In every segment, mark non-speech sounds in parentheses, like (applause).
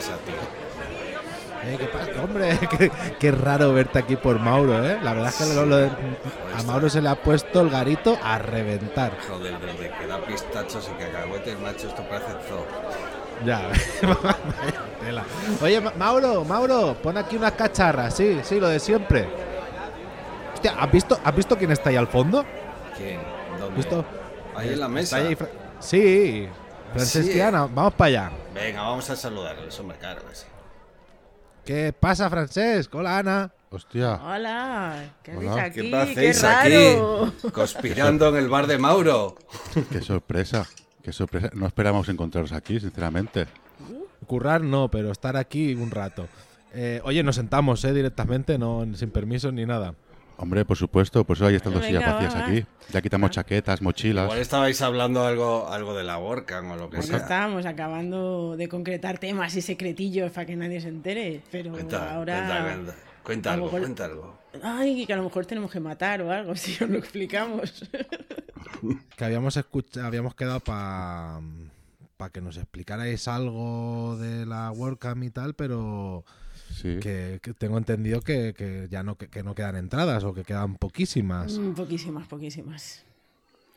pasa, tío? Eh, ¿qué pasa? Hombre, (laughs) qué, qué raro verte aquí por Mauro, ¿eh? La verdad es que lo- lo de- a Mauro se le ha puesto el garito a reventar. Joder, desde que da pistachos y cacahuetes, macho, esto parece zoo. Ya, (laughs) tela. Oye, Ma- Mauro, Mauro, pon aquí unas cacharras, sí, sí, lo de siempre. Hostia, ¿has visto, ¿has visto quién está ahí al fondo? ¿Quién? ¿Dónde? ¿Visto? Ahí en la mesa. ahí Fra- sí, Francesquiana, vamos para allá. Venga, vamos a saludarles, hombre, claro que sí. ¿Qué pasa, Francesc? Hola, Ana. Hostia. Hola, ¿qué Hola. hacéis aquí? ¿Qué hacéis raro! aquí? (laughs) Conspirando en el bar de Mauro. Qué sorpresa. Qué sorpresa. No esperábamos encontraros aquí, sinceramente. Currar no, pero estar aquí un rato. Eh, oye, nos sentamos, ¿eh? Directamente, no sin permiso ni nada. Hombre, por supuesto, por eso hay estas dos sillas va, vacías va. aquí. Ya quitamos chaquetas, mochilas. Igual estabais hablando algo, algo de la WordCamp o lo que Pues sea. estábamos acabando de concretar temas y secretillos para que nadie se entere, pero Cuenta, ahora... cuenta, cuenta. Cuenta algo, mejor- cuenta algo. Ay, que a lo mejor tenemos que matar o algo, (laughs) si os lo explicamos. (laughs) Que habíamos escuchado, habíamos quedado para que nos explicarais algo de la WordCamp y tal, pero Sí. que, que tengo entendido que, que ya no, que, que no quedan entradas o que quedan poquísimas. Mm, poquísimas, poquísimas.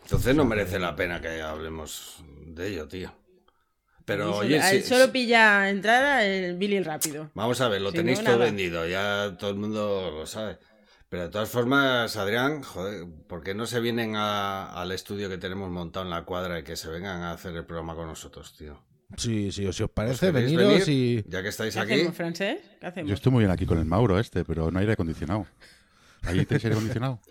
Entonces no merece la pena que hablemos de ello, tío. Pero oye, solo, a sí- él solo sí- pilla entrada el Billy rápido. vamos a ver, lo Si tenéis no, todo nada. vendido, ya todo el mundo lo sabe. Pero de todas formas, Adrián, joder, ¿por qué no se vienen a- al estudio que tenemos montado en la cuadra y que se vengan a hacer el programa con nosotros, tío? Sí, sí, si os ¿Os parece, veniros venir? y... Ya que estáis ¿Qué aquí, hacemos, Francés? ¿Qué hacemos? Yo estoy muy bien aquí con el Mauro este, pero no hay aire acondicionado. ¿Ahí tenéis aire acondicionado? (laughs)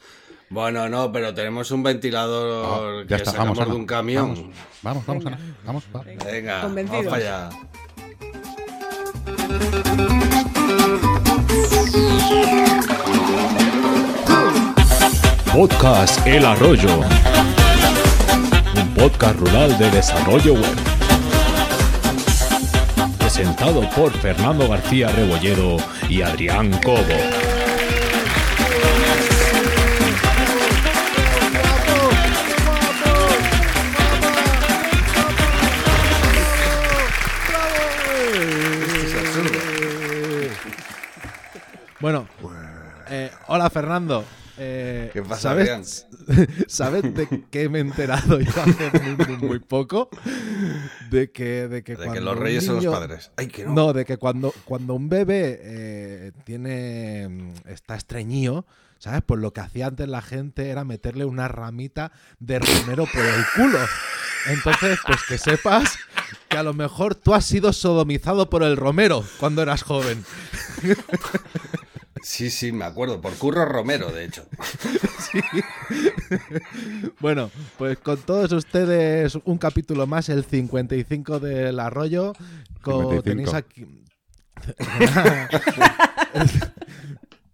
Bueno, no, pero tenemos un ventilador Ah, ya que está, sacamos vamos, Ana. de un camión. Vamos, vamos, vamos, Venga. Ana. Vamos, va. Venga, Convencidos. vamos para allá. Podcast El Arroyo. Un podcast rural de desarrollo web. Presentado por Fernando García Rebolledo y Adrián Cobo. Bueno, eh, hola Fernando. Eh, ¿Qué pasa, ¿sabes, (laughs) ¿Sabes de qué me he enterado yo hace muy, poco? De que, de que, De que los reyes son los padres. Ay, que no. No, de que cuando, cuando un bebé eh, tiene mm, está estreñido, ¿sabes? Pues lo que hacía antes la gente era meterle una ramita de romero por el culo. Entonces, pues que sepas que a lo mejor tú has sido sodomizado por el romero cuando eras joven. (laughs) Sí, sí, me acuerdo. Por Curro Romero, de hecho. (laughs) Bueno, pues con todos ustedes un capítulo más, el 55 del arroyo. Co- 55. tenéis aquí. (laughs)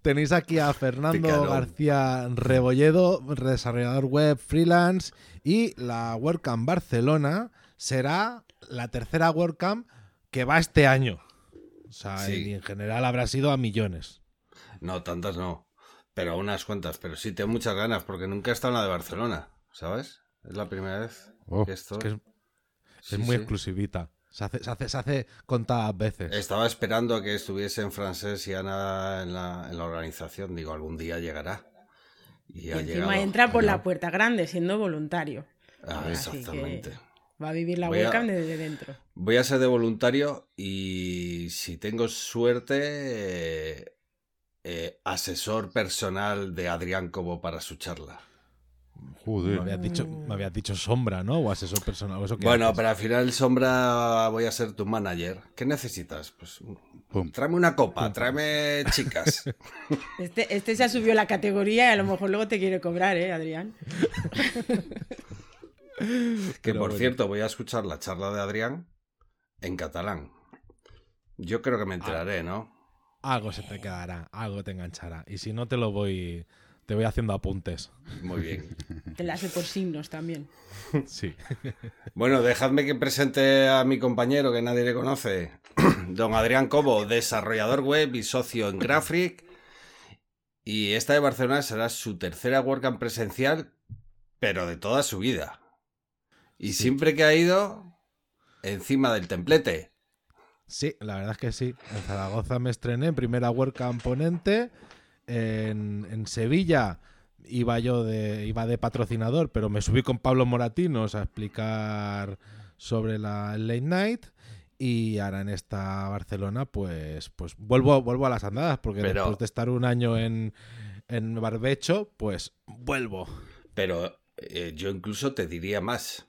tenéis aquí a Fernando. García Rebolledo, desarrollador web freelance. Y la WordCamp Barcelona será la tercera WordCamp que va este año. O sea, Sí. y en general habrá sido a millones. No, tantas no. Pero unas cuantas. Pero sí tengo muchas ganas porque nunca he estado en la de Barcelona. ¿Sabes? Es la primera vez Oh, que estoy. Es que es, Sí, es muy sí. exclusivita. Se hace, se hace, se hace contadas veces. Estaba esperando a que estuviesen Francés y Ana en la, en la organización. Digo, algún día llegará. Y, Y ha encima llegado. entra por la puerta grande, siendo voluntario. Ah, exactamente. Va a vivir la webcam desde dentro. Voy a ser de voluntario y si tengo suerte, eh, asesor personal de Adrián Cobo para su charla. Me Joder. habías dicho, me habías dicho sombra, ¿no? O asesor personal. o eso que Bueno, haces. pero al final, Sombra, voy a ser tu manager. ¿Qué necesitas? Pues Pum. tráeme una copa, tráeme (laughs) chicas. Este, este se ha subido la categoría y a lo mejor luego te quiere cobrar, ¿eh, Adrián? (laughs) Que Pero por bueno. cierto, voy a escuchar la charla de Adrián en catalán. Yo creo que Ah. me enteraré, ¿no? Algo se te quedará, algo te enganchará. Y si no, te lo voy. Te voy haciendo apuntes. Muy bien. (laughs) Te la hace por signos también. (laughs) Sí. Bueno, dejadme que presente a mi compañero que nadie le conoce. (clears throat) Don Adrián Cobo, desarrollador web y socio en Graphic. Y esta de Barcelona será su tercera WordCamp presencial, pero de toda su vida. Y siempre que ha ido, encima del templete. Sí, la verdad es que sí. En Zaragoza me estrené en primera WordCamp ponente. En, en Sevilla iba yo de, iba de patrocinador, pero me subí con Pablo Moratinos a explicar sobre la Late Night. Y ahora en esta Barcelona, pues, pues vuelvo, vuelvo a las andadas, porque Pero- después de estar un año en, en Barbecho, pues vuelvo. Pero eh, yo incluso te diría más.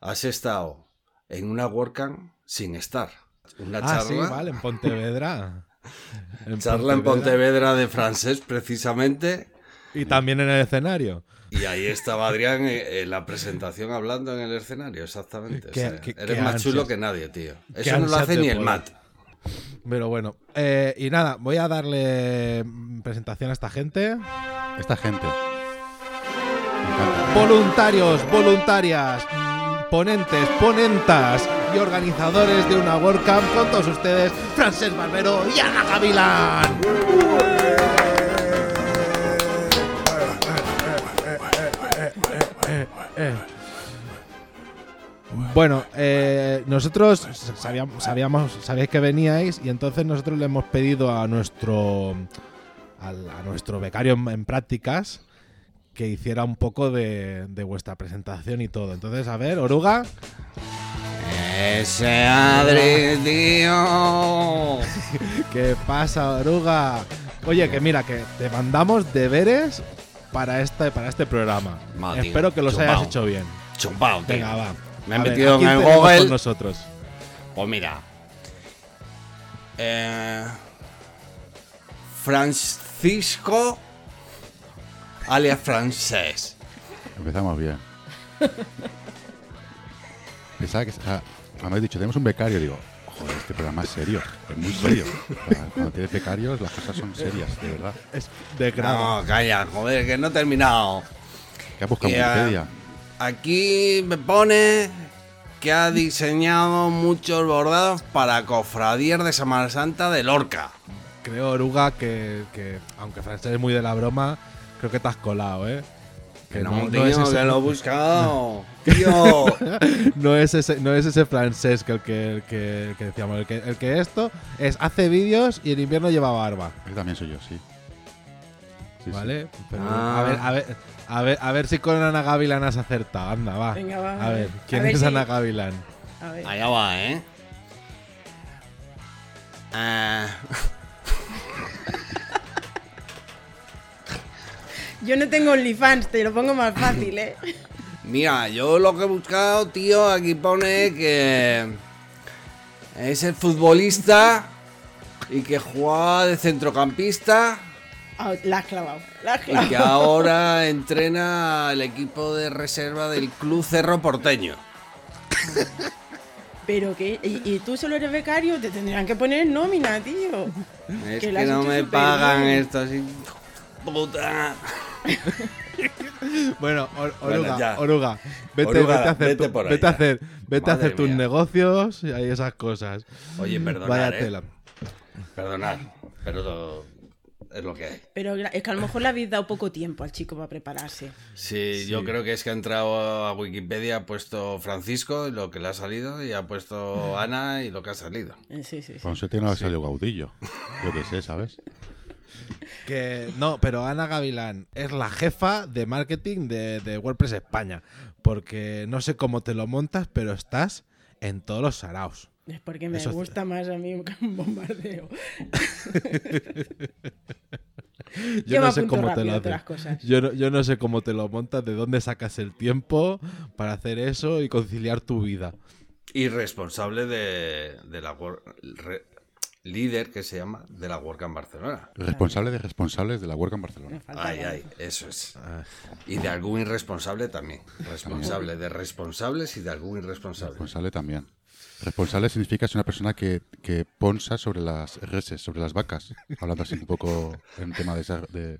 Has estado en una WordCamp sin estar. Una Ah, charla, sí, vale, en Pontevedra. (laughs) En charla en Pontevedra de francés precisamente. Y también en el escenario. Y ahí estaba Adrián eh, en la presentación hablando en el escenario, exactamente. O Qué- sea, qué- eres qué más ansias. chulo que nadie, tío. Eso no lo hace ni el. Matt. Pero bueno, eh, y nada, voy a darle mm, presentación a esta gente. Esta gente. Voluntarios, voluntarias, ponentes, ponentas y organizadores de una WordCamp con todos ustedes, Francés Barbero y Ana Gavilán. Bueno, eh, nosotros sabíamos, sabíais que veníais y entonces nosotros le hemos pedido a nuestro a nuestro becario en prácticas que hiciera un poco de, de vuestra presentación y todo. Entonces, a ver, Oruga, Ese Adri, tío. (laughs) ¿qué pasa, Oruga? Oye, que mira, que te mandamos deberes para este, para este programa. Ma, tío, Espero que los chumbao. hayas hecho bien. Chumpao, tío. Venga, va. Me A ver, metido ¿a en el Google. con nosotros. Pues mira. Eh, Francisco alias francés. Empezamos bien. Pensaba que. Ah, me habéis dicho, tenemos un becario. Digo, joder, este programa es serio. Es muy serio. O sea, Cuando tienes becarios, las cosas son serias, de verdad. Es de grado. No, calla, joder, que no he terminado. ¿Qué has buscado en. Wikipedia? Aquí me pone que ha diseñado muchos bordados para cofradías de Semana Santa de Lorca. Creo, Oruga, que, que aunque Francés es muy de la broma, creo que te has colado, ¿eh? Que no, tío, es ese, que lo he buscado. (laughs) Tío. (laughs) no es ese, no es ese francés que el que, el que, que decíamos. El que, el que esto es hace vídeos y en invierno lleva barba. Ese también soy yo, sí. Sí, sí. ¿Vale? Pero, Ah. a, ver, a, ver, a, ver, a ver si con Ana Gavilán has acertado. Anda, va. Venga, va, A ver. ¿quién A ver es si- Ana Gavilán? A ver. Allá va, ¿eh? Ah, (laughs) Yo no tengo OnlyFans, te lo pongo más fácil, ¿eh? (laughs) mira, yo lo que he buscado, tío, aquí pone que es el futbolista y que jugaba de centrocampista Ah, la has clavado. La has y clavado. que ahora entrena al equipo de reserva del Club Cerro Porteño. (laughs) Pero que. ¿Y, y tú solo eres becario? Te tendrían que poner en nómina, tío. Es Que no me pagan bien. esto así. Puta. (laughs) Bueno, Or- Bueno, Oruga. Oruga, vete, Oruga, vete a hacer, vete tu- por ahí vete a hacer, vete a Madre hacer tus mía. negocios y esas cosas. Oye, perdonad, Vaya ¿eh? tela. Perdonad, pero es lo que hay. Pero es que a lo mejor le habéis dado poco tiempo al chico para prepararse. Sí, yo creo que es que ha entrado a Wikipedia, ha puesto Francisco y lo que le ha salido, y ha puesto (laughs) Ana y lo que ha salido. Eh, Sí, sí, sí. Con suerte no ha salido Gaudillo. Yo qué sé, ¿sabes? Que no, pero Ana Gavilán es la jefa de marketing de, de WordPress España. Porque no sé cómo te lo montas, pero estás en todos los saraos. Es porque me Eso- gusta más a mí un (laughs) bombardeo. (laughs) Yo, Yo no sé cómo te lo haces. Yo no, yo no sé cómo te lo montas, de dónde sacas el tiempo para hacer eso y conciliar tu vida. Y responsable de, de la líder que se llama de la WordCamp Barcelona. Responsable de responsables de la WordCamp Barcelona. Me falta Ay, ay, eso es. Ah. Y de algún irresponsable también. Responsable de responsables y de algún irresponsable. Responsable también. Responsable significa es una persona que, que ponsa sobre las reses, sobre las vacas. Hablando así un poco en tema de, esa- de,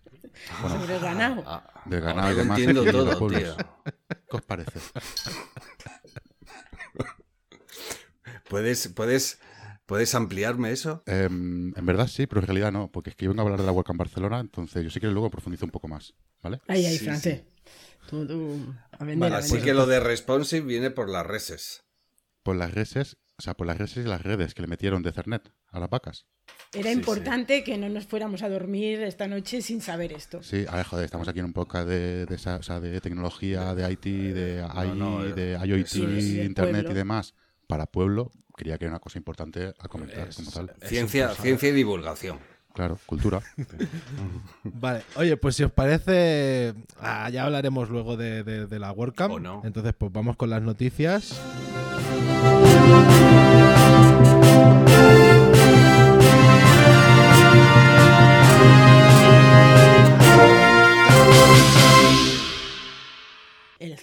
bueno, Sobre el ganado. Ah, de ganado y demás. entiendo y de todo, pueblos. tío. ¿Qué os parece? ¿Puedes, puedes, ¿Puedes ampliarme eso? Em, en verdad sí, pero en realidad no, porque es que yo vengo a hablar de la WordCamp Barcelona, entonces yo sí que luego profundizo un poco más, ¿vale? Ahí, ahí, Sí, francés. Tú, tú, a vender, Vale, a así que lo de responsive viene por las reses. Por las reses o sea, por las redes y las redes que le metieron de Cernet a las vacas. Era importante que no nos fuéramos a dormir esta noche sin saber esto. Sí, a ver, joder, estamos aquí en un podcast de, de, esa- o sea, de tecnología, de IT, de AI, no, de IoT, sí, sí, Internet pueblo. y demás. Para pueblo, quería que era una cosa importante a comentar como tal. Ciencia, ciencia y divulgación. Claro, cultura. (laughs) (laughs) Vale, oye, pues si os parece, ah, ya hablaremos luego de, de- de la WordCamp. O no. Entonces, pues vamos con las noticias.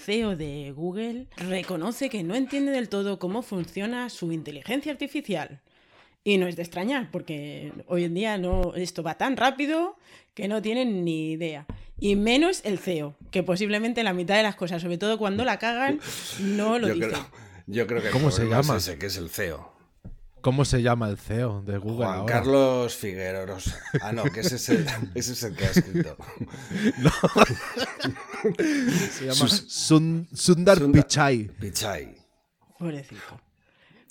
CEO de Google reconoce que no entiende del todo cómo funciona su inteligencia artificial. Y no es de extrañar, porque hoy en día no, esto va tan rápido que no tienen ni idea. Y menos el CEO, que posiblemente la mitad de las cosas, sobre todo cuando la cagan, no lo Yo dice. creo, yo creo que ¿Cómo se llama? ese, que es el CEO. ¿Cómo se llama el CEO de Google Juan ahora? Carlos Figueroa. Ah, no, que ese es el, (laughs) ese es el que ha escrito. Se llama Sun- Sundar Sundar- Pichai. Pichai. Pobrecito.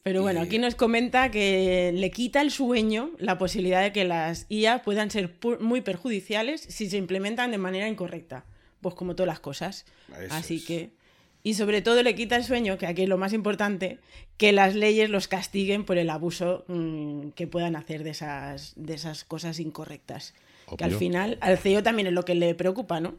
Pero bueno, aquí nos comenta que le quita el sueño la posibilidad de que las IA puedan ser muy perjudiciales si se implementan de manera incorrecta. Pues como todas las cosas. Eso Así es. que. Y sobre todo le quita el sueño, que aquí es lo más importante, que las leyes los castiguen por el abuso mm, que puedan hacer de esas, de esas cosas incorrectas. Que al final al CEO también es lo que le preocupa, ¿no?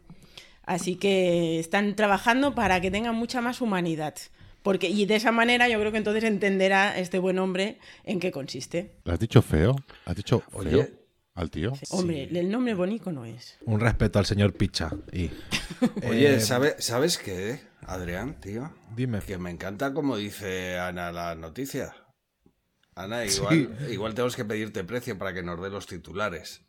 Así que están trabajando para que tengan mucha más humanidad. Porque, y de esa manera yo creo que entonces entenderá este buen hombre en qué consiste. ¿Le has dicho feo? ¿Has dicho feo Oye. Al tío? Hombre, el nombre bonito no es. Un respeto al señor Picha. Y, (laughs) Oye, Eh, ¿sabe- ¿sabes qué, Adrián, tío? Dime. Que me encanta como dice Ana la noticia. Ana, igual, igual tenemos que pedirte precio para que nos dé los titulares.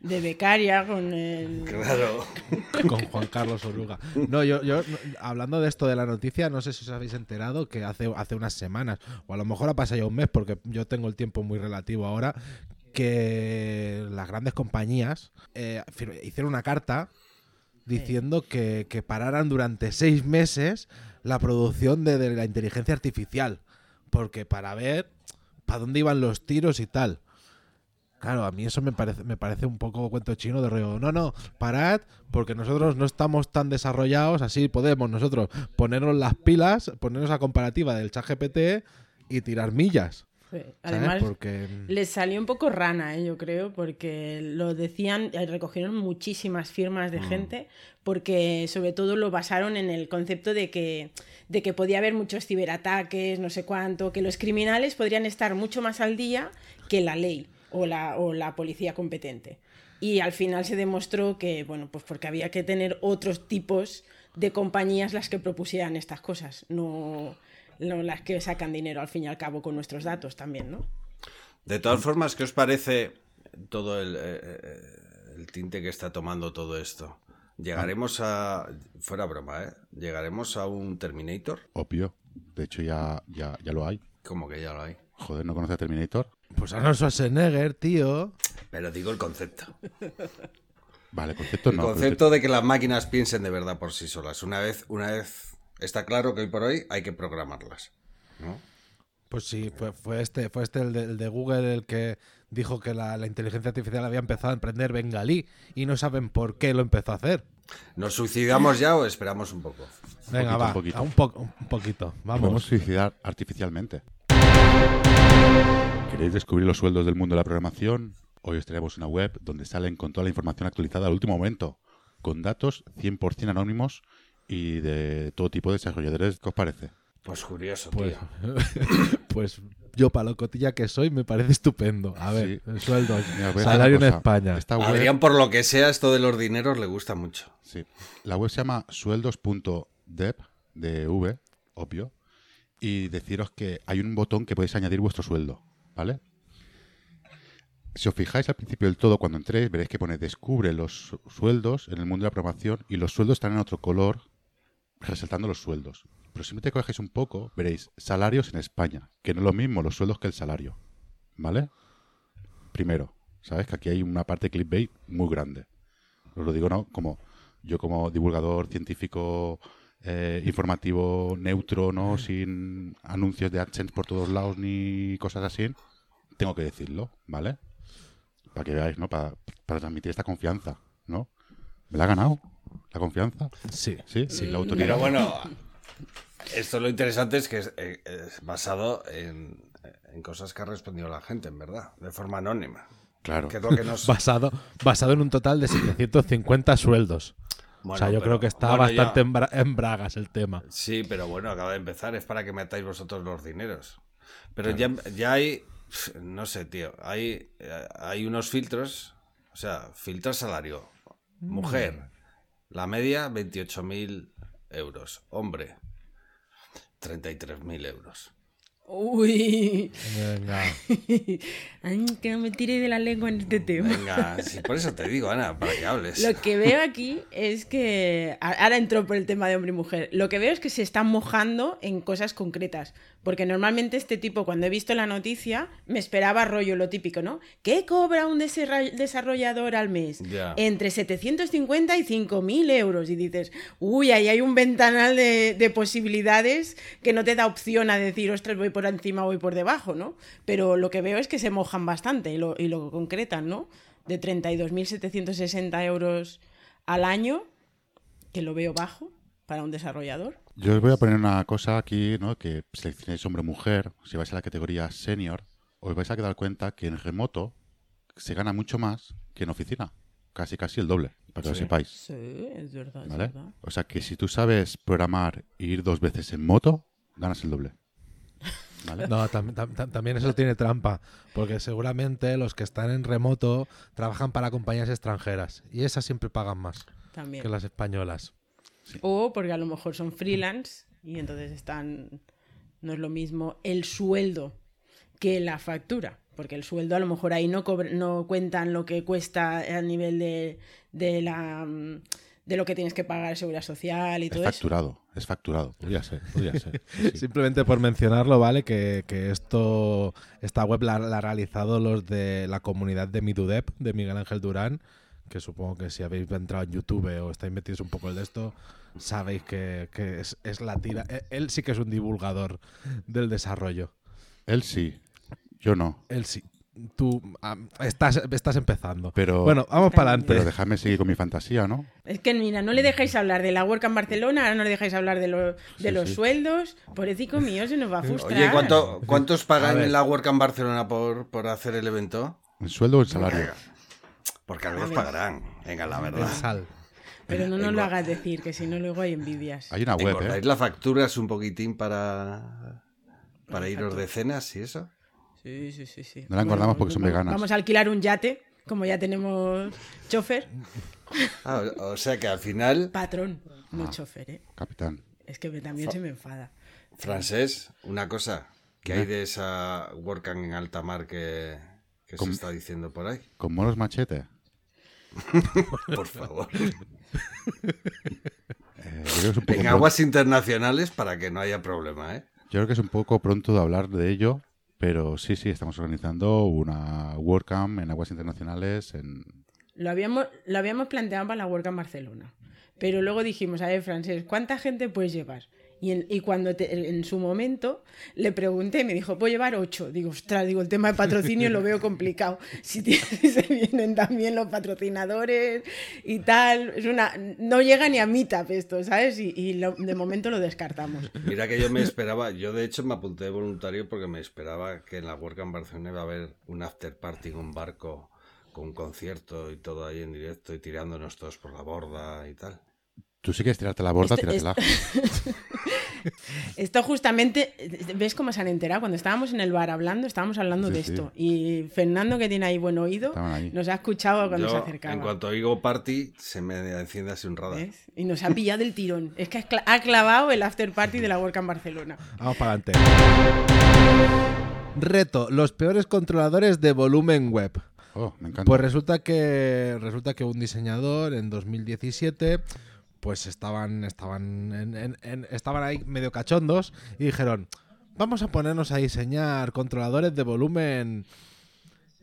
De becaria con el... (laughs) Claro. (laughs) con Juan Carlos Oruga. No, yo, yo no, hablando de esto de la noticia, no sé si os habéis enterado que hace, hace unas semanas, o a lo mejor ha pasado ya un mes, porque yo tengo el tiempo muy relativo ahora, que las grandes compañías eh, hicieron una carta diciendo que, que pararan durante seis meses la producción de, de la inteligencia artificial, porque para ver para dónde iban los tiros y tal. Claro, a mí eso me parece, me parece un poco cuento chino de rollo. No, no, parad, porque nosotros no estamos tan desarrollados, así podemos nosotros ponernos las pilas, ponernos a comparativa del chat GPT y tirar millas. Además, Porque les salió un poco rana, ¿eh? yo creo, porque lo decían, eh, recogieron muchísimas firmas de gente, porque sobre todo lo basaron en el concepto de que, de que podía haber muchos ciberataques, no sé cuánto, que los criminales podrían estar mucho más al día que la ley o la, o la policía competente. Y al final se demostró que, bueno, pues porque había que tener otros tipos de compañías las que propusieran estas cosas, no, no las que sacan dinero al fin y al cabo con nuestros datos también, ¿no? De todas formas, ¿qué os parece todo el, eh, eh, el tinte que está tomando todo esto? Llegaremos a. Fuera broma, ¿eh? Llegaremos a un Terminator. Obvio. De hecho, ya, ya, ya lo hay. Como que ya lo hay. Joder, ¿no conoce a Terminator? pues Arnold Schwarzenegger, tío. Pero digo el concepto. Vale, concepto El no. concepto de que las máquinas piensen de verdad por sí solas. Una vez, una vez está claro que hoy por hoy hay que programarlas. ¿no? Pues sí, fue, fue este, fue este el de, el de Google el que dijo que la, la inteligencia artificial había empezado a aprender bengalí y no saben por qué lo empezó a hacer. ¿Nos suicidamos ya o esperamos un poco? Venga, poquito, va, un poquito. a un, po- un poquito, Podemos vamos. suicidar artificialmente. ¿Queréis descubrir los sueldos del mundo de la programación? Hoy os traemos una web donde salen con toda la información actualizada al último momento, con datos 100% anónimos y de todo tipo de desarrolladores. ¿Qué os parece? Pues curioso, Pues, tío. (laughs) pues yo, para lo cotilla que soy, me parece estupendo. A ver, Sí. el sueldo, a salario en. España. Esta web, Adrián, por lo que sea, esto de los dineros le gusta mucho. sí, la web se llama sueldos.dev, de V, obvio, y deciros que hay un botón que podéis añadir vuestro sueldo, ¿vale? Si os fijáis al principio del todo, cuando entréis, veréis que pone descubre los su- sueldos en el mundo de la programación y los sueldos están en otro color, resaltando los sueldos. Pero si te coges un poco, veréis salarios en España, que no es lo mismo los sueldos que el salario, ¿vale? Primero, ¿sabes? Que aquí hay una parte clickbait muy grande. Os lo digo, ¿no? Como yo como divulgador científico eh, informativo neutro, ¿no? Sin anuncios de AdSense por todos lados ni cosas así, tengo que decirlo, ¿vale? Para que veáis, ¿no? Para, para transmitir esta confianza, ¿no? ¿Me la ha ganado? ¿La confianza? Sí. Sí, sí, la autoridad. Pero bueno, esto lo interesante es que es, es basado en, en cosas que ha respondido la gente, en verdad, de forma anónima. Claro. Que es lo que (laughs) nos... Basado, basado en un total de 750 sueldos. o sea, yo pero- creo que está bueno, bastante ya. en, bra- en bragas el tema. Sí, pero bueno, acaba de empezar, es para que metáis vosotros los dineros. Pero ya, ya hay, no sé, tío, hay, eh, hay unos filtros, o sea, filtro salario. Mujer, la media 28.000 euros. Hombre, 33.000 euros. Uy, Venga. (laughs) Ay, que no me tire de la lengua en este tema. Venga, sí, por eso te digo, Ana, para que hables. Lo que veo aquí es que. Ahora entro por el tema de hombre y mujer. Lo que veo es que se están mojando en cosas concretas. Porque normalmente este tipo, cuando he visto la noticia, me esperaba rollo lo típico, ¿no? ¿Qué cobra un desarrollador al mes? Entre 750 y 5.000 euros. Y dices, uy, ahí hay un ventanal de, de posibilidades que no te da opción a decir, ostras, voy por encima, voy por debajo, ¿no? Pero lo que veo es que se mojan bastante y lo, y lo concretan, ¿no? De 32.760 euros al año, que lo veo bajo para un desarrollador. Yo os voy a poner una cosa aquí, ¿no? Que seleccionéis hombre o mujer, si vais a la categoría senior, os vais a dar cuenta que en remoto se gana mucho más que en oficina. Casi, casi el doble, para que lo sepáis. Sí, es verdad, es ¿Vale? verdad. O sea que si tú sabes programar e ir dos veces en moto, ganas el doble. ¿Vale? No, tam- tam- tam- también eso tiene trampa, porque seguramente los que están en remoto trabajan para compañías extranjeras y esas siempre pagan más También. que las españolas. O porque a lo mejor son freelance y entonces están. No es lo mismo el sueldo que la factura. Porque el sueldo a lo mejor ahí no, no cuentan lo que cuesta a nivel de, de la mm, de lo que tienes que pagar seguridad social y Es todo eso. facturado, es facturado. Podría ser, podría ser. sí, (laughs) sí. Simplemente por mencionarlo, ¿vale? Que, que esto, esta web la, la ha realizado los de la comunidad de Midudep, de Miguel Ángel Durán, que supongo que si habéis entrado en YouTube o estáis metidos un poco en esto, sabéis que, que es, es la tira. Él, él sí que es un divulgador del desarrollo. Él sí, yo no. Él sí. Tú estás, estás empezando. Pero- bueno, vamos para Pero adelante. dejadme seguir con mi fantasía, ¿no? Es que mira, no le dejáis hablar de la work en Barcelona, ahora no le dejáis hablar de, lo- de Sí, los sí. sueldos. Pobrecito mío, se nos va a frustrar. Oye, ¿cuánto, ¿cuántos pagan en la Work en Barcelona por, por hacer el evento? ¿En sueldo o en salario? Porque algo os pagarán. Venga, la verdad. sal. Pero no nos lo hagas decir, que si no luego hay envidias. Hay una web, ¿Engordáis ¿eh? las facturas un poquitín para, para iros de cenas y eso? Sí, sí, sí, sí. No la engordamos porque son vamos- veganas. Vamos a alquilar un yate, como ya tenemos chofer. (laughs) Ah, o sea que al final, Patrón, no Ah. chofer, ¿eh? Capitán. Es que me- también se me enfada. francés, una cosa. ¿Qué hay de esa Workan en alta mar que, que se ¿Cómo? está diciendo por ahí? ¿Con monos machete? (laughs) Por favor. (laughs) Eh, En pronto, aguas internacionales para que no haya problema, ¿eh? yo creo que es un poco pronto de hablar de ello, pero sí, sí, estamos organizando una WordCamp en aguas internacionales en... Lo habíamos, lo habíamos planteado para la en Barcelona. Pero luego dijimos, a ver, Francés, ¿cuánta gente puedes llevar? Y, en, y cuando te- en su momento le pregunté, me dijo, puedo llevar ocho. Digo, ostras, digo, el tema de patrocinio lo veo complicado. Si, (laughs) se vienen también los patrocinadores y tal, es una, no llega ni a meetup esto, ¿sabes? Y, y lo- de momento lo descartamos. Mira que yo me esperaba, yo de hecho me apunté de voluntario porque me esperaba que en la Work en Barcelona iba a haber un after party en un barco con un concierto y todo ahí en directo y tirándonos todos por la borda y tal. Tú sí quieres tirarte la borda, Este- tíratela. (laughs) Esto justamente, ¿ves cómo se han enterado? Cuando estábamos en el bar hablando, estábamos hablando Sí, de sí. esto. Y Fernando, que tiene ahí buen oído, nos ha escuchado cuando se acercaba. en cuanto oigo party, se me enciende así un radar. ¿Ves? Y nos ha pillado el tirón. Es que ha cla- ha clavado el after party de la Work en Barcelona. Vamos para adelante. Reto, los peores controladores de volumen web. Oh, me encanta. Pues resulta que resulta que un diseñador en 2017 pues estaban estaban en- en- en- estaban ahí medio cachondos y dijeron, "Vamos a ponernos a diseñar controladores de volumen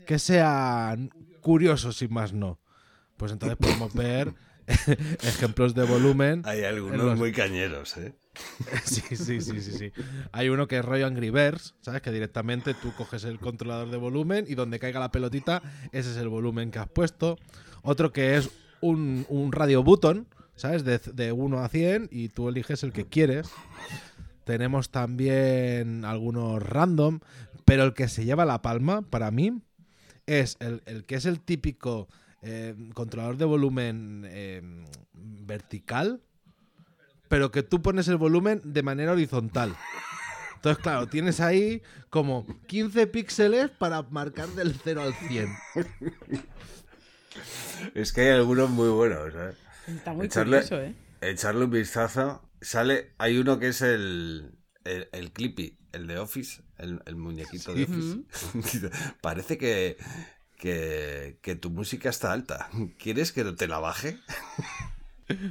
que sean curiosos y más no." pues entonces podemos ver (laughs) ejemplos de volumen. Hay algunos los- muy cañeros, ¿eh? (laughs) Sí, sí, sí, sí, sí. Hay uno que es rollo Angry Birds, ¿sabes? Que directamente tú coges el controlador de volumen y donde caiga la pelotita, ese es el volumen que has puesto. Otro que es un, un radio button, ¿sabes? De, de 1 a 100 y tú eliges el que quieres. Tenemos también algunos random, pero el que se lleva la palma para mí es el, que es el típico eh, controlador de volumen eh, vertical, pero que tú pones el volumen de manera horizontal. Entonces, claro, tienes ahí como 15 píxeles para marcar del 0 al 100. Es que hay algunos muy buenos, ¿eh? Está muy Echarle- curioso, ¿eh? Echarle un vistazo. Sale, hay uno que es el, el, el Clippy, el de Office, el, el muñequito de Office. (laughs) Parece que, que, que tu música está alta. ¿Quieres que te la baje? (laughs)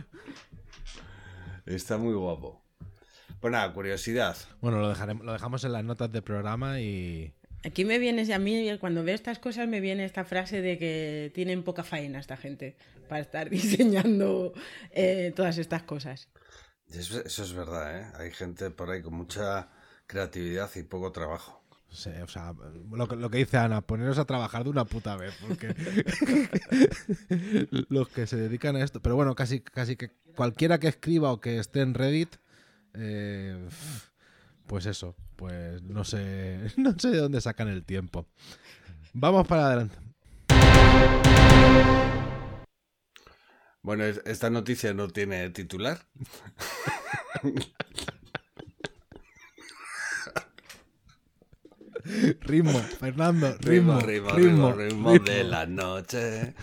está muy guapo. Pues nada, curiosidad. Bueno, lo, dejaremos, lo dejamos en las notas del programa y... Aquí me viene, a mí cuando veo estas cosas me viene esta frase de que tienen poca faena esta gente para estar (laughs) diseñando eh, todas estas cosas. Eso, eso es verdad, ¿eh? Hay gente por ahí con mucha creatividad y poco trabajo. Sí, o sea, lo, que- lo que dice Ana, poneros a trabajar de una puta vez, porque (laughs) los que se dedican a esto, pero bueno, casi, casi que cualquiera que escriba o que esté en Reddit, eh, pues eso, pues no sé, (laughs) no sé de dónde sacan el tiempo. Vamos para adelante. Bueno, es- esta noticia no tiene titular. Ritmo, Fernando, ritmo, ritmo, ritmo, ritmo, de la noche.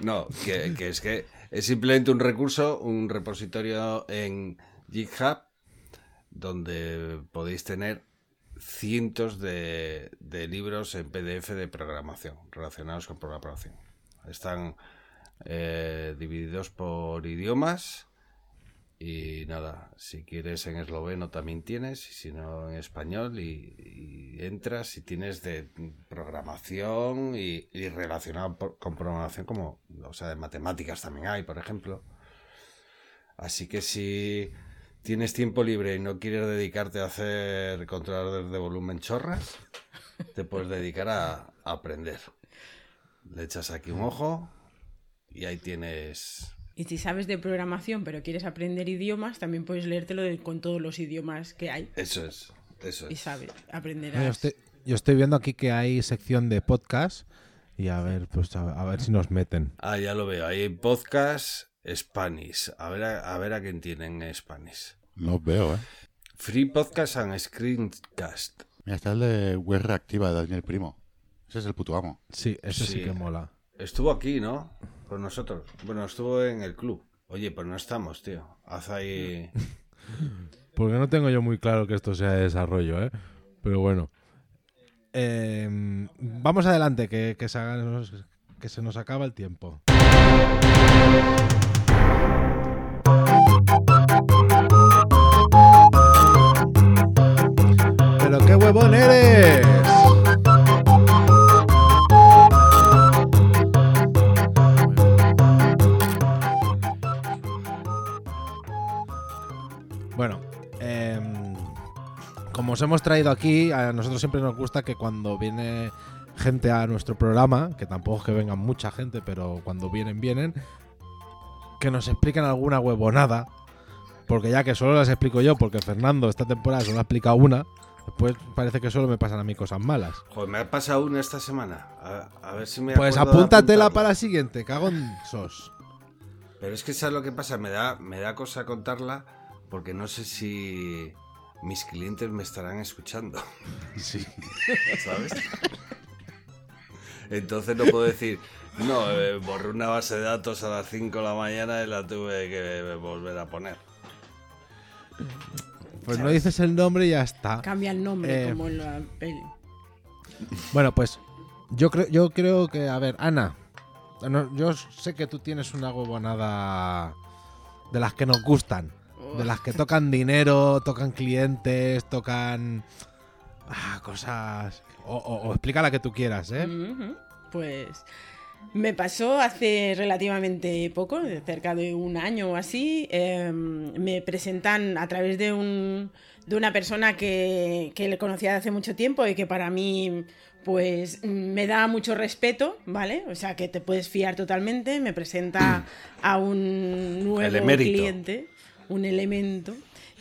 No, que es que es simplemente un recurso, un repositorio en GitHub donde podéis tener cientos de, de libros en PDF de programación relacionados con programación. Están eh, divididos por idiomas y nada, si quieres en esloveno también tienes, y si no en español, y, entras y tienes de programación y, y relacionado por- con programación como, o sea, de matemáticas también hay, por ejemplo. Así que si tienes tiempo libre y no quieres dedicarte a hacer controladores de volumen chorras, te puedes dedicar a, a aprender. Le echas aquí un ojo y ahí tienes Y si sabes de programación pero quieres aprender idiomas, también puedes leértelo de- con todos los idiomas que hay Eso es, eso y es. sabes, Yo aprenderás. estoy, yo estoy viendo aquí que hay sección de podcast y a ver, pues a, a ver si nos meten. Ah, ya lo veo. Ahí hay podcast Spanish. A ver a, a ver a quién tienen Spanish. No os veo, ¿eh? Free Podcast and Screencast. Mira, está el de web reactiva de Daniel Primo. Ese es el puto amo. Sí, eso sí, Sí. que mola. Estuvo aquí, ¿no? Con nosotros. Bueno, estuvo en el club. Oye, pues no estamos, tío. Haz ahí... (laughs) Porque no tengo yo muy claro que esto sea de desarrollo, ¿eh? Pero bueno. Eh, vamos adelante, que, que se haga- que se nos acaba el tiempo. ¡Pero qué huevón eres! Bueno, em, como os hemos traído aquí, a nosotros siempre nos gusta que cuando viene gente a nuestro programa, que tampoco es que vengan mucha gente, pero cuando vienen, vienen, que nos expliquen alguna huevonada. Porque ya que solo las explico yo, porque Fernando esta temporada solo ha explicado una, después parece que solo me pasan a mí cosas malas. Joder, me ha pasado una esta semana. A, a ver si me Pues apúntatela para la siguiente, cago en sos. Pero es que sabes lo que pasa, me da, me da cosa contarla porque no sé si mis clientes me estarán escuchando. (laughs) Sí. (laughs) ¿Sabes? Entonces no puedo decir, no, eh, borré una base de datos a las 5 de la mañana y la tuve que volver a poner. Pues no dices el nombre y ya está. Cambia el nombre Eh, como en la peli. Bueno, pues yo creo, yo creo que, a ver, Ana, no, yo sé que tú tienes una huevonada de las que nos gustan, de las que tocan dinero, tocan clientes, tocan Ah, cosas. O, o- o explica la que tú quieras, ¿eh? Pues me pasó hace relativamente poco, cerca de un año o así. eh, me presentan a través de, un, de una persona que, que le conocía de hace mucho tiempo y que para mí pues me da mucho respeto, ¿vale? O sea, que te puedes fiar totalmente. Me presenta a un nuevo El cliente, un elemento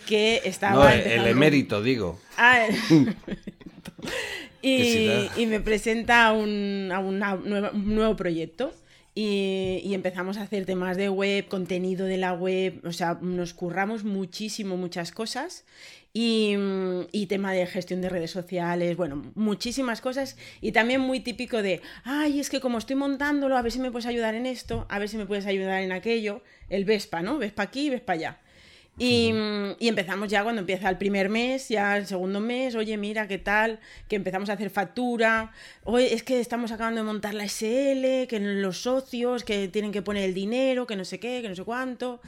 que estaba... No, el emérito, digo. Ah, si (laughs) (laughs) y, me presenta un, a una nueva- un nuevo proyecto. Y, y empezamos a hacer temas de web, contenido de la web, o sea, nos curramos muchísimo, muchas cosas. Y, y tema de gestión de redes sociales, bueno, muchísimas cosas. Y también muy típico de, ay, es que como estoy montándolo, a ver si me puedes ayudar en esto, a ver si me puedes ayudar en aquello. El Vespa, ¿no? Vespa aquí, Vespa allá. Y, mm, y empezamos ya cuando empieza el primer mes, ya el segundo mes, oye, mira, ¿qué tal? Que empezamos a hacer factura, oye, es que estamos acabando de montar la SL, que los socios, que tienen que poner el dinero, que no sé qué, que no sé cuánto.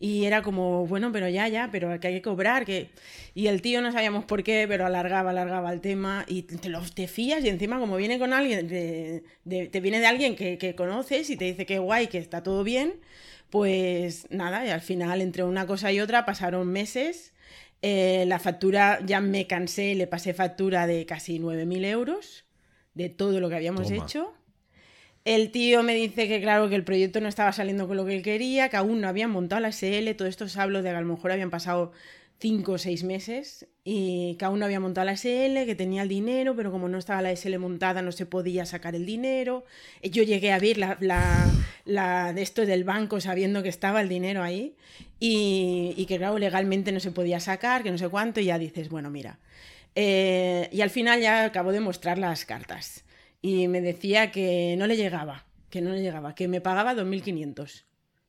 Y era como, bueno, pero ya, ya, pero que hay que cobrar, que... Y el tío no sabíamos por qué, pero alargaba, alargaba el tema y te, lo, te fías y encima como viene con alguien, de- de- te viene de alguien que, que conoces y te dice que guay, que está todo bien, pues nada, y al final entre una cosa y otra pasaron meses. Eh, la factura, ya me cansé, le pasé factura de casi 9.000 euros de todo lo que habíamos Toma. hecho. El tío me dice que claro que el proyecto no estaba saliendo con lo que él quería, que aún no habían montado la SL, todo esto os hablo de que a lo mejor habían pasado cinco o seis meses y que aún no había montado la SL, que tenía el dinero, pero como no estaba la SL montada no se podía sacar el dinero. Eh, Yo llegué a ver la, la- de esto del banco sabiendo que estaba el dinero ahí y, y que claro, legalmente no se podía sacar, que no sé cuánto, y ya dices, bueno, mira. Eh, y al final ya acabo de mostrar las cartas y me decía que no le llegaba, que no le llegaba, que me pagaba 2.500.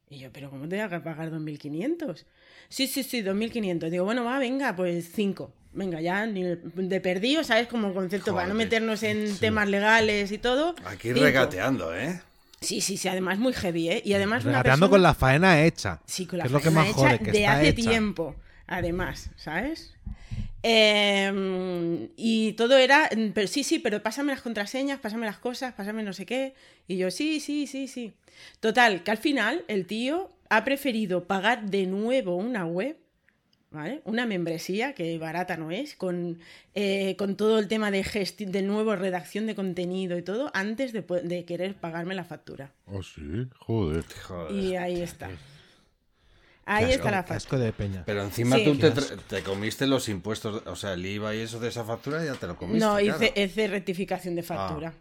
Y yo, pero ¿cómo te voy a pagar 2.500? Sí, sí, sí, 2.500. Digo, bueno, va, venga, pues 5. Venga, ya ni de perdido, ¿sabes? Como concepto, para no Joder, meternos en temas legales y todo. Aquí cinco. regateando, ¿eh? Sí, sí, sí, además muy heavy, ¿eh? Y además una Regateando persona- con la faena hecha. Sí, con la que es lo que faena más hecha jode, que de está hace hecha. tiempo, además, ¿sabes? Eh, y todo era, pero sí, sí, pero pásame las contraseñas, pásame las cosas, pásame no sé qué. Y yo, sí, sí, sí, sí. Total, que al final el tío ha preferido pagar de nuevo una web, ¿vale? Una membresía, que barata no es, con, eh, con todo el tema de gestión, de nuevo redacción de contenido y todo, antes de, de querer pagarme la factura. Oh, sí, joder. Joder. Y ahí está. Ahí está la factura. de peña. Pero encima Sí. tú te, comiste los impuestos, o sea, el IVA y eso de esa factura ya te lo comiste. No, claro. hice, hice rectificación de factura.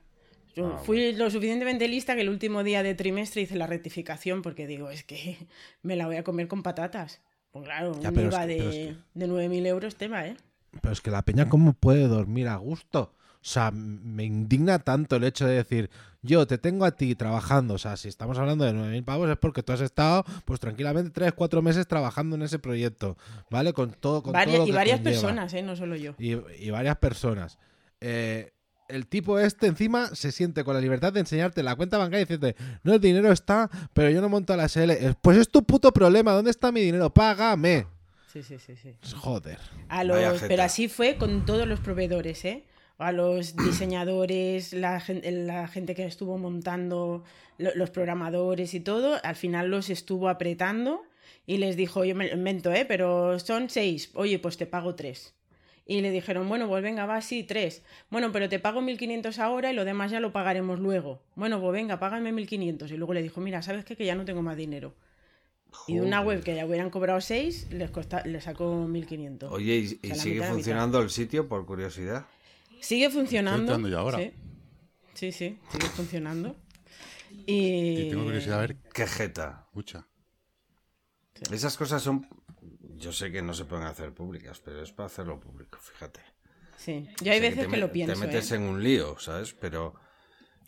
Yo Ah, fui lo suficientemente lista que el último día de trimestre hice la rectificación porque digo, es que me la voy a comer con patatas. Pues claro, Ya, un es IVA que- de, es de 9.000 euros tema, ¿eh? Pero es que la peña, ¿cómo puede dormir a gusto? O sea, me indigna tanto el hecho de decir, yo te tengo a ti trabajando. O sea, si estamos hablando de 9.000 pavos es porque tú has estado, pues tranquilamente, 3, 4 meses trabajando en ese proyecto. ¿Vale? Con todo. Con todo lo y que varias conlleva. personas, ¿eh? No solo yo. Y, y varias personas. Eh, el tipo este encima se siente con la libertad de enseñarte la cuenta bancaria y decirte, no, el dinero está, pero yo no monto la SL. Eh, Pues es tu puto problema, ¿dónde está mi dinero? Págame. Sí, sí, sí, sí. Joder. A los, pero así fue con todos los proveedores, ¿eh? A los diseñadores, (clears throat) la, la gente que estuvo montando, lo- los programadores y todo, al final los estuvo apretando y les dijo, yo me lo invento, ¿eh? Pero son seis, oye, pues te pago tres. Y le dijeron, bueno, pues venga, va, sí, tres. Bueno, pero te pago 1.500 ahora y lo demás ya lo pagaremos luego. Bueno, pues venga, págame 1.500. Y luego le dijo, mira, ¿sabes qué? Que ya no tengo más dinero. Y de una web que ya hubieran cobrado seis, les, costa, les sacó 1.500. Oye, ¿y, O sea, y sigue funcionando el sitio por curiosidad? Sigue funcionando. entrando yo ahora. Sí, sí, sí, sigue funcionando. Y, Y tengo curiosidad a ver. Qué jeta. Escucha. Esas cosas son. Yo sé que no se pueden hacer públicas, pero es para hacerlo público, fíjate. Sí, yo hay O sea, veces te que lo pienso. Te metes ¿eh? en un lío, ¿sabes? Pero.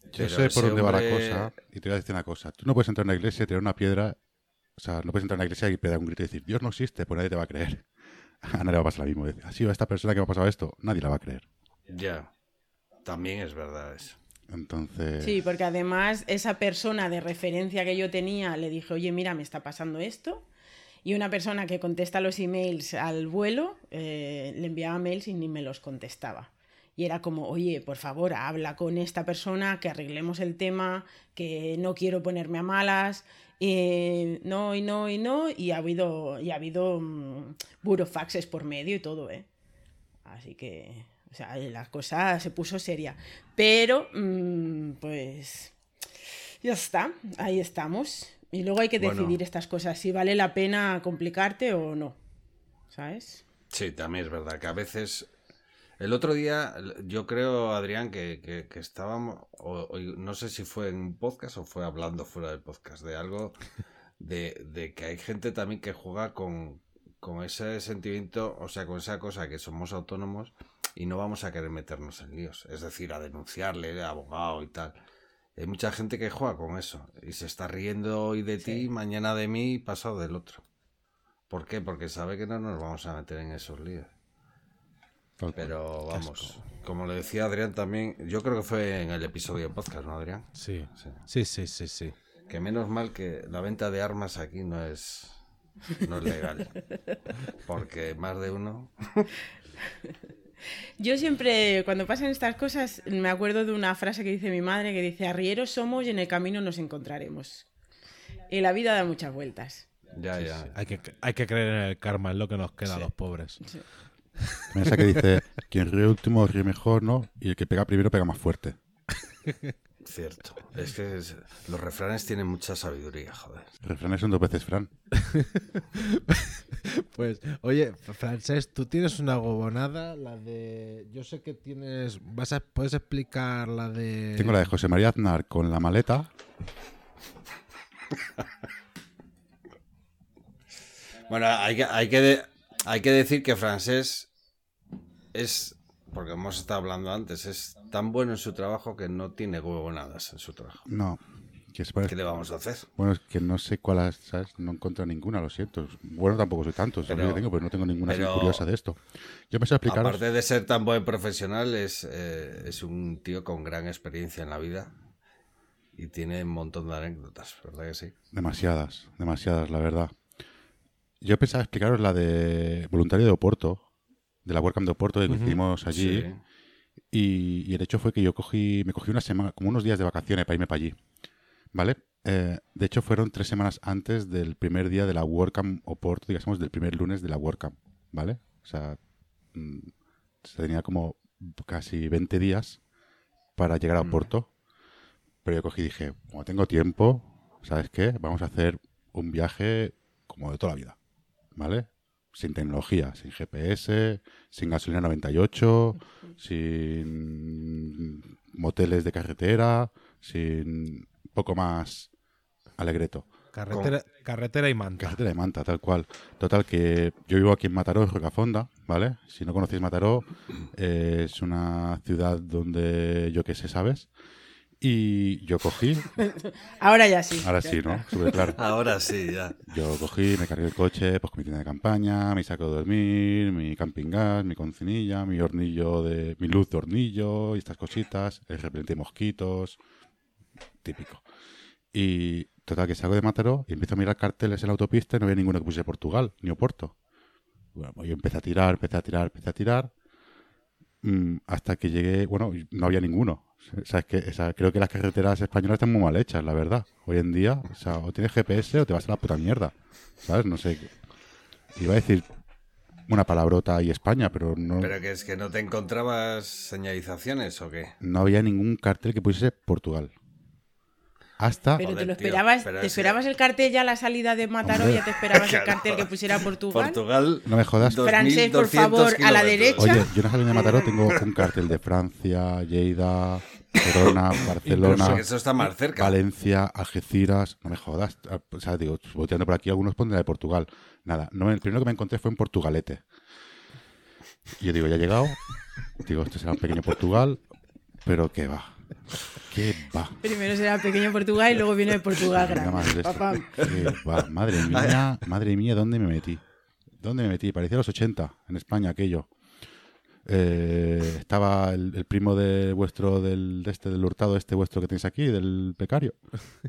Yo pero sé por dónde va la cosa y te voy a decir una cosa. Tú no puedes entrar en una iglesia, tirar una piedra. O sea, no puedes entrar en una iglesia y pegar un grito y decir, Dios no existe, pues nadie te va a creer. (laughs) A nadie le va a pasar lo mismo. Así va esta persona que me ha pasado esto, nadie la va a creer. Ya. También es verdad eso. Entonces, Sí, porque además esa persona de referencia que yo tenía le dije, oye, mira, me está pasando esto. Y una persona que contesta los emails al vuelo eh, le enviaba mails y ni me los contestaba. Y era como, oye, por favor, habla con esta persona, que arreglemos el tema, que no quiero ponerme a malas. eh, no, y no, y no. Y ha habido, y ha habido mm, burofaxes por medio y todo, ¿eh? Así que, o sea, la cosa se puso seria. Pero, mm, pues, ya está, ahí estamos. Y luego hay que Bueno. decidir estas cosas, si vale la pena complicarte o no. ¿Sabes? Sí, también es verdad que a veces. El otro día, yo creo, Adrián, que, que- que estábamos. o- o no sé si fue en un podcast o fue hablando fuera del podcast de algo. De, de que hay gente también que juega con, con ese sentimiento, o sea, con esa cosa que somos autónomos y no vamos a querer meternos en líos. Es decir, a denunciarle, abogado y tal. Hay mucha gente que juega con eso y se está riendo hoy de ti, mañana de mí y pasado del otro. ¿Por qué? Porque sabe que no nos vamos a meter en esos líos. Pero vamos, como le decía Adrián también, yo creo que fue en el episodio de podcast, ¿no, Adrián? Sí. Sí. Sí, sí, sí, sí. Que menos mal que la venta de armas aquí no es, no es legal. (laughs) Porque más de uno. (laughs) Yo siempre, cuando pasan estas cosas, me acuerdo de una frase que dice mi madre, que dice, arrieros somos y en el camino nos encontraremos. Y la vida da muchas vueltas. Ya, ya. Hay que, hay que creer en el karma, es lo que nos queda a Sí. los pobres. También esa que dice, quien ríe último ríe mejor, ¿no? Y el que pega primero pega más fuerte. (laughs) Cierto. Es que es- los refranes tienen mucha sabiduría, joder. Refranes son dos veces Fran. (laughs) Pues, oye, Francés, tú tienes una gobonada, la de... Yo sé que tienes... Vas a... ¿Puedes explicar la de... Tengo la de José María Aznar con la maleta. Bueno, hay que, hay que, de- hay que decir que Francés es, porque hemos estado hablando antes, es tan bueno en su trabajo que no tiene huevonadas en su trabajo. No. Que ¿Qué le vamos a hacer? Bueno, es que no sé cuál, es, ¿sabes? No encuentro ninguna, lo siento. Bueno, tampoco soy tanto, Pero- que tengo, pero no tengo ninguna pero- curiosa de esto. Yo me sé explicar. Aparte de ser tan buen profesional, es, eh, es un tío con gran experiencia en la vida y tiene un montón de anécdotas, ¿verdad que sí? Demasiadas, demasiadas, la verdad. Yo pensaba explicaros la de voluntario de Oporto, de la WordCamp de Oporto, que hicimos allí. Sí. Y, y el hecho fue que yo cogí, me cogí una semana, como unos días de vacaciones para irme para allí. ¿Vale? Eh, de hecho, fueron tres semanas antes del primer día de la WordCamp Oporto, digamos, del primer lunes de la WordCamp. ¿Vale? O sea, mm, se tenía como casi 20 días para llegar a Oporto. Pero yo cogí y dije, como tengo tiempo, ¿sabes qué? Vamos a hacer un viaje como de toda la vida. ¿Vale? Sin tecnología, sin GPS, sin gasolina 98, sin moteles de carretera, sin poco más alegreto. Carretera, carretera y manta. Carretera de manta, tal cual. Total, que yo vivo aquí en Mataró, en Rocafonda, ¿vale? Si no conocéis Mataró, eh, es una ciudad donde yo qué sé, ¿sabes? Y yo cogí, (laughs) Ahora ya sí. ahora sí, ¿no? Súper claro. (laughs) Ahora sí, ya. Yo cogí, me cargué el coche, pues con mi tienda de campaña, mi saco de dormir, mi camping gas, mi concinilla, mi hornillo de, mi luz de hornillo y estas cositas, el repelente de mosquitos, típico. Y total que salgo de Mataró y empiezo a mirar carteles en la autopista y no había ninguno que pusiera Portugal, ni Oporto. Bueno, pues yo empecé a tirar, empecé a tirar, empecé a tirar, hasta que llegué, bueno, no había ninguno. O sea, es que, o sea, creo que las carreteras españolas están muy mal hechas, la verdad. Hoy en día, o sea, o tienes GPS o te vas a la puta mierda. ¿Sabes? No sé. Iba a decir una palabrota y España, pero no, ¿Pero que es que no te encontrabas señalizaciones o qué? no había ningún cartel que pusiese Portugal. Hasta Pero Joder, te lo esperabas, ¿te es que- esperabas el cartel ya a la salida de Mataró? Hombre. ¿Ya te esperabas el (laughs) cartel que pusiera Portugal? Portugal. No me jodas. Francés, por 2200 favor, a la derecha. Oye, yo en la salida de Mataró tengo (laughs) un cartel de Francia, Lleida, Gerona, Barcelona, Pero eso está más cerca. Valencia, Algeciras. No me jodas. O sea, digo, voy tirando por aquí, algunos ponen la de Portugal. Nada, no, el primero que me encontré fue en Portugalete. Y yo digo, ya he llegado. Digo, este será un pequeño Portugal, pero ¿qué va? ¿Qué va? Primero será pequeño Portugal y luego viene Portugal de grande. ¿Qué va? Madre (laughs) mía, madre mía, ¿dónde me metí? ¿Dónde me metí? Parecía los 80 en España aquello. Eh, estaba el, el primo de vuestro, del, de este, del hurtado este vuestro que tenéis aquí, del becario.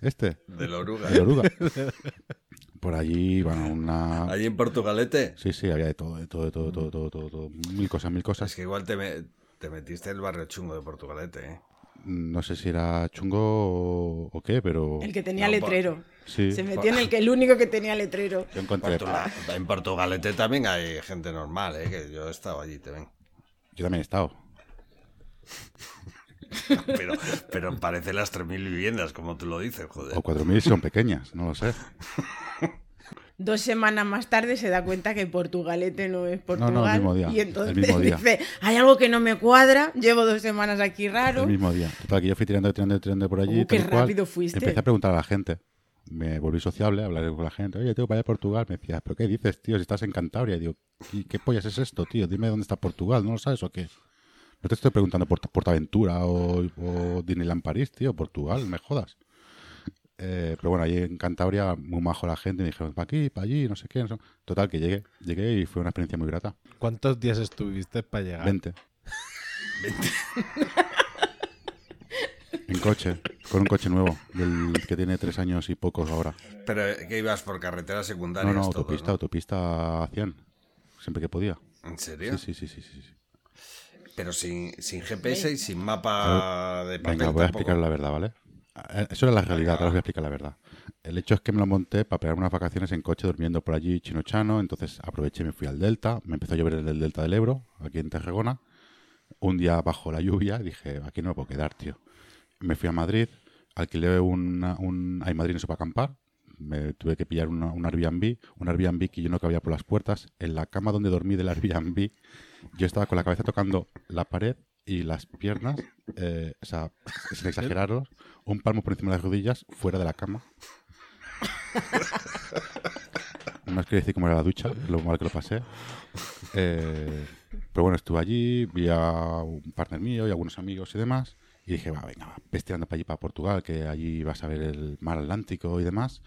Este, Del Oruga. el oruga. (laughs) Por allí, bueno, una... Allí en Portugalete. Sí, sí, había de todo, de todo, de todo, de todo, todo, todo, todo. Mil cosas, mil cosas. Es que igual te, me- Te metiste en el barrio chungo de Portugalete, ¿eh? No sé si era chungo o, o qué, pero El que tenía No, letrero. sí, Se metió en el que el único que tenía letrero. yo encontré. Portula- en Portugalete también hay gente normal, ¿eh? Que yo he estado allí también. Yo también he estado. (laughs) Pero, pero parece las 3.000 viviendas, como tú lo dices, joder. O 4.000 son pequeñas, no lo sé. (laughs) Dos semanas más tarde se da cuenta que Portugalete no es no, Portugal. el mismo día, Y entonces el mismo día. dice, hay algo que no me cuadra, llevo dos semanas aquí raro. El mismo día. Total, que yo fui tirando, tirando, tirando por allí. Uh, qué cual. rápido fuiste. Empecé a preguntar a la gente. Me volví sociable, hablar con la gente. Oye, tengo para ir a Portugal. Me decía, ¿pero qué dices, tío? Si estás en Cantabria. Y digo, ¿y qué pollas es esto, tío? Dime dónde está Portugal. ¿No lo sabes o qué? No te estoy preguntando por Portaventura o, o Disneyland París, tío. Portugal, me jodas. Eh, pero bueno, allí en Cantabria, muy majo la gente. Me dijeron, para aquí, para allí, no sé qué. no sé". Total, que llegué. Llegué y fue una experiencia muy grata. ¿Cuántos días estuviste para llegar? 20. En coche, con un coche nuevo, del que tiene tres años y pocos ahora. Pero eh, que ibas por carreteras secundarias. No, no, todo, autopista, ¿no? autopista a 100. Siempre que podía. ¿En serio? Sí, sí, sí, sí, sí, sí. Pero sin, sin GPS y sin mapa de papel. Venga, voy a tampoco. explicar la verdad, ¿vale? Eh, Eso era la realidad, ahora os voy a explicar la verdad. El hecho es que me lo monté para pegar unas vacaciones en coche durmiendo por allí chino-chano, entonces aproveché y me fui al Delta, me empezó a llover en el Delta del Ebro, aquí en Tarragona. Un día bajo la lluvia dije, aquí no me puedo quedar, tío. Me fui a Madrid, alquilé una- un... Hay Madrid no para acampar, me tuve que pillar una- un Airbnb, un Airbnb que yo no cabía por las puertas. En la cama donde dormí del Airbnb, yo estaba con la cabeza tocando la pared y las piernas, eh, o sea, (laughs) sin exageraros, un palmo por encima de las rodillas, fuera de la cama. (laughs) No os quiero decir cómo era la ducha, lo mal que lo pasé. Eh, pero bueno, estuve allí, vi a un partner mío y algunos amigos y demás. Y dije, va, venga, va, pesteando para allí, para Portugal, que allí vas a ver el mar Atlántico y demás.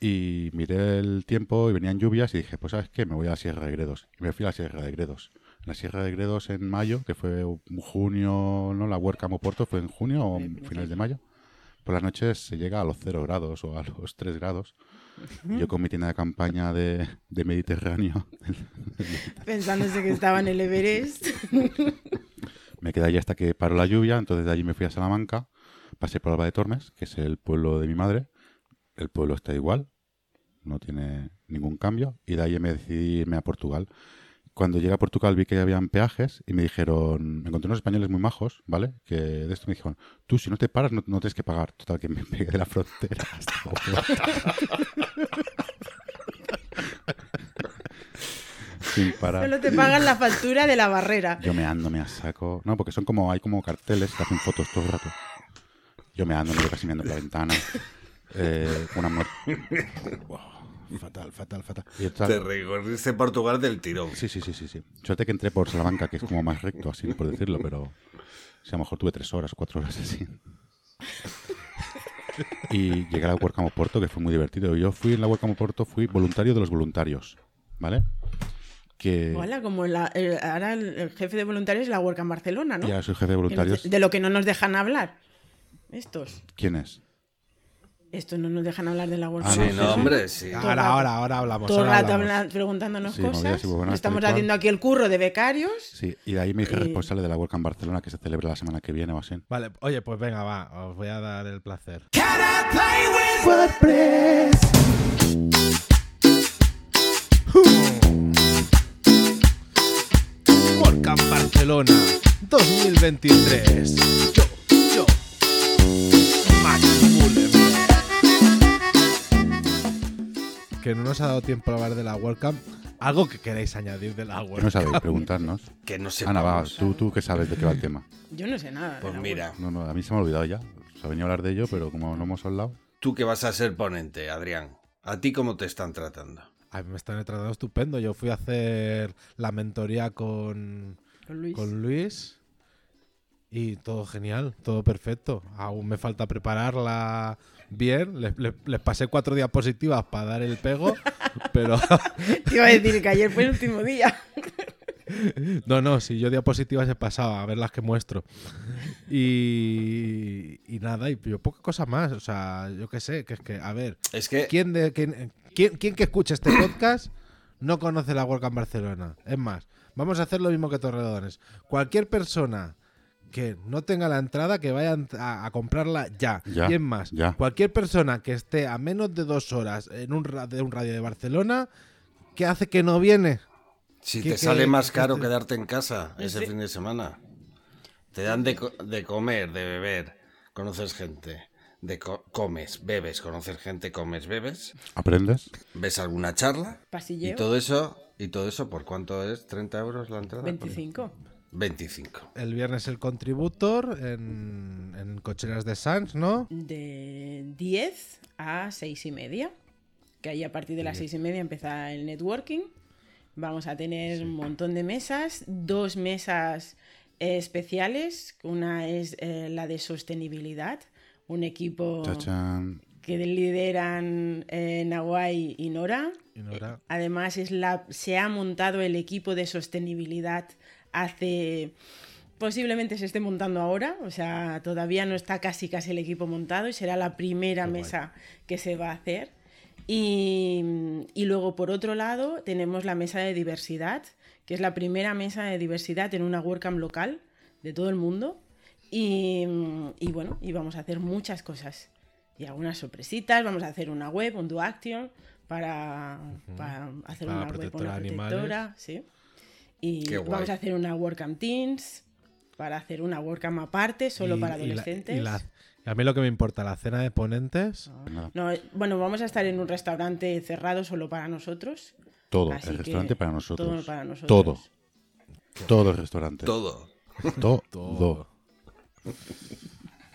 Y miré el tiempo y venían lluvias y dije, pues ¿sabes qué? Me voy a la Sierra de Gredos. Y me fui a la Sierra de Gredos. La Sierra de Gredos en mayo, que fue un junio, ¿no? La Huerca Porto fue en junio o finales de mayo. Por las noches se llega a los 0 grados o a los (laughs) 3 grados. Yo con mi tienda de campaña de, de Mediterráneo (laughs) Pensándose que estaba en el Everest. (laughs) me quedé allí hasta que paró la lluvia. Entonces de allí me fui a Salamanca. Pasé por Alba de Tormes, que es el pueblo de mi madre. El pueblo está igual, no tiene ningún cambio. Y de ahí me decidí irme a Portugal. Cuando llegué a Portugal vi que habían peajes y me dijeron, me encontré unos españoles muy majos, ¿vale? Que de esto me dijeron, tú si no te paras no, no tienes que pagar. Total, que me (laughs) pegué de la frontera (laughs) hasta (laughs) Sin parar. Solo te pagan la factura de la barrera. Yo me ando, me a saco. No, porque son como, hay como carteles que hacen fotos todo el rato. Yo me ando, me voy casi mirando por la ventana. Eh, una muerte. Fatal, fatal, fatal. Y Te recorriste Portugal del tirón. Sí, sí, sí, sí, sí. Suerte que entré por Salamanca, que es como más recto, así por decirlo, pero o sea, a lo mejor tuve tres horas cuatro horas así. Y llegué a la Huercamo Porto, que fue muy divertido. Yo fui en la Huercamo Porto, fui voluntario de los voluntarios, ¿vale? Que Hola, como la- el- ahora el, el jefe de voluntarios es la Huerca en Barcelona, ¿no? ya soy jefe de voluntarios. de lo que no nos dejan hablar. Estos. ¿Quién es? Estos no nos dejan hablar de la Huerca Ah, Sí, Barcelona. no, hombre, sí. Ahora, ahora, ahora hablamos. Todo el rato hablamos. habla- preguntándonos Sí, cosas. y buenas, Estamos y haciendo aquí el curro de becarios. Sí, y de ahí me dije Eh. responsable de la Huerca en Barcelona, que se celebra la semana que viene o así. Vale, oye, pues venga, va, os voy a dar el placer. WordCamp Barcelona 2023. Yo, yo, Que no nos ha dado tiempo a hablar de la WordCamp. Algo que queráis añadir de la ¿Qué no WordCamp. sabéis? Preguntarnos. (laughs) Que no sé. Ana, va, tú, tú que sabes de qué va el tema. Yo no sé nada. de Pues la mira, No, no, a mí se me ha olvidado ya. Se ha venido a hablar de ello, pero como no hemos hablado. tú que vas a ser ponente, Adrián. ¿A ti cómo te están tratando? A mí me están tratando estupendo. Yo fui a hacer la mentoría con. Con Luis. con Luis y todo genial, todo perfecto. Aún me falta prepararla bien. Les, les- les pasé cuatro diapositivas para dar el pego, (laughs) pero Te iba a decir que ayer fue el último día. (laughs) no, no, si yo diapositivas he pasado a ver las que muestro. Y, y nada, y yo poca cosa más. O sea, yo qué sé, que es que, a ver, Es que ¿quién, de, quién, quién, quién que escucha este podcast no conoce la WordCamp Barcelona? Es más, Vamos a hacer lo mismo que Torrelodones. Cualquier persona que no tenga la entrada, que vaya a, a comprarla ya. Ya, y es más, ya. cualquier persona que esté a menos de dos horas en un, de un radio de Barcelona, ¿qué hace que no viene? Si ¿Qué- te qué- sale más qué caro te- quedarte en casa ese Sí. fin de semana. Te dan de, co- de comer, de beber, conoces gente. De co- comes, bebes, conoces gente, comes, bebes, ¿Aprendes? ves alguna charla Pasilleo. y todo eso, y todo eso por cuánto es, 30 euros la entrada. 25. 25. El viernes el contributor en, en Cocheras de Sans, ¿no? De 10 a 6 y media. Que ahí a partir de las 6 y media empieza el networking. Vamos a tener un montón de mesas. Dos mesas eh, especiales. Una es eh, la de sostenibilidad. Un equipo Chachán. que lideran eh, Nahuay y Nora. Y Nora. Además, es la, se ha montado el equipo de sostenibilidad hace. Posiblemente se esté montando ahora, o sea, todavía no está casi casi el equipo montado y será la primera mesa que se va a hacer. Y, y luego, por otro lado, tenemos la mesa de diversidad, que es la primera mesa de diversidad en una WordCamp local de todo el mundo. Y, y bueno, y vamos a hacer muchas cosas. Y algunas sorpresitas, vamos a hacer una web, un do action, para, para hacer Para una web, una protectora, sí. Y vamos a hacer una WordCamp Teens, para hacer una WordCamp aparte, solo Y- para y la- adolescentes. y la- a mí lo que me importa, la cena de ponentes. No, bueno, vamos a estar en un restaurante cerrado solo para nosotros. Todo. el restaurante para nosotros. Todo para nosotros. Todo. Todo el restaurante. Todo. Todo. (laughs) Todo.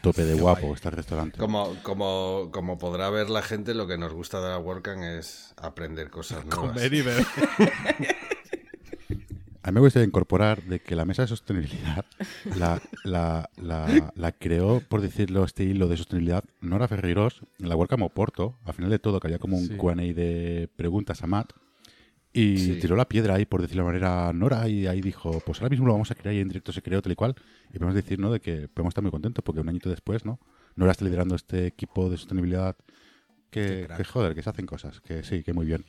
Tope de guapo está el restaurante. Como, como, como podrá ver la gente, lo que nos gusta de la WordCamp es aprender cosas nuevas. Comer y beber. (laughs) A mí me gustaría incorporar de que la mesa de sostenibilidad la, la, la, la creó, por decirlo, este hilo de sostenibilidad, Nora Ferreiros en la WordCamp Oporto. Al final de todo, que había como un Sí. Q&A de preguntas a Matt. Y Sí. tiró la piedra ahí, por decirlo de manera, Nora, y ahí dijo, pues ahora mismo lo vamos a crear y en directo se creó tal y cual. Y podemos decir, ¿no?, de que podemos estar muy contentos porque un añito después, ¿no? Nora está liderando este equipo de sostenibilidad que, que joder, que se hacen cosas, que sí, que muy bien.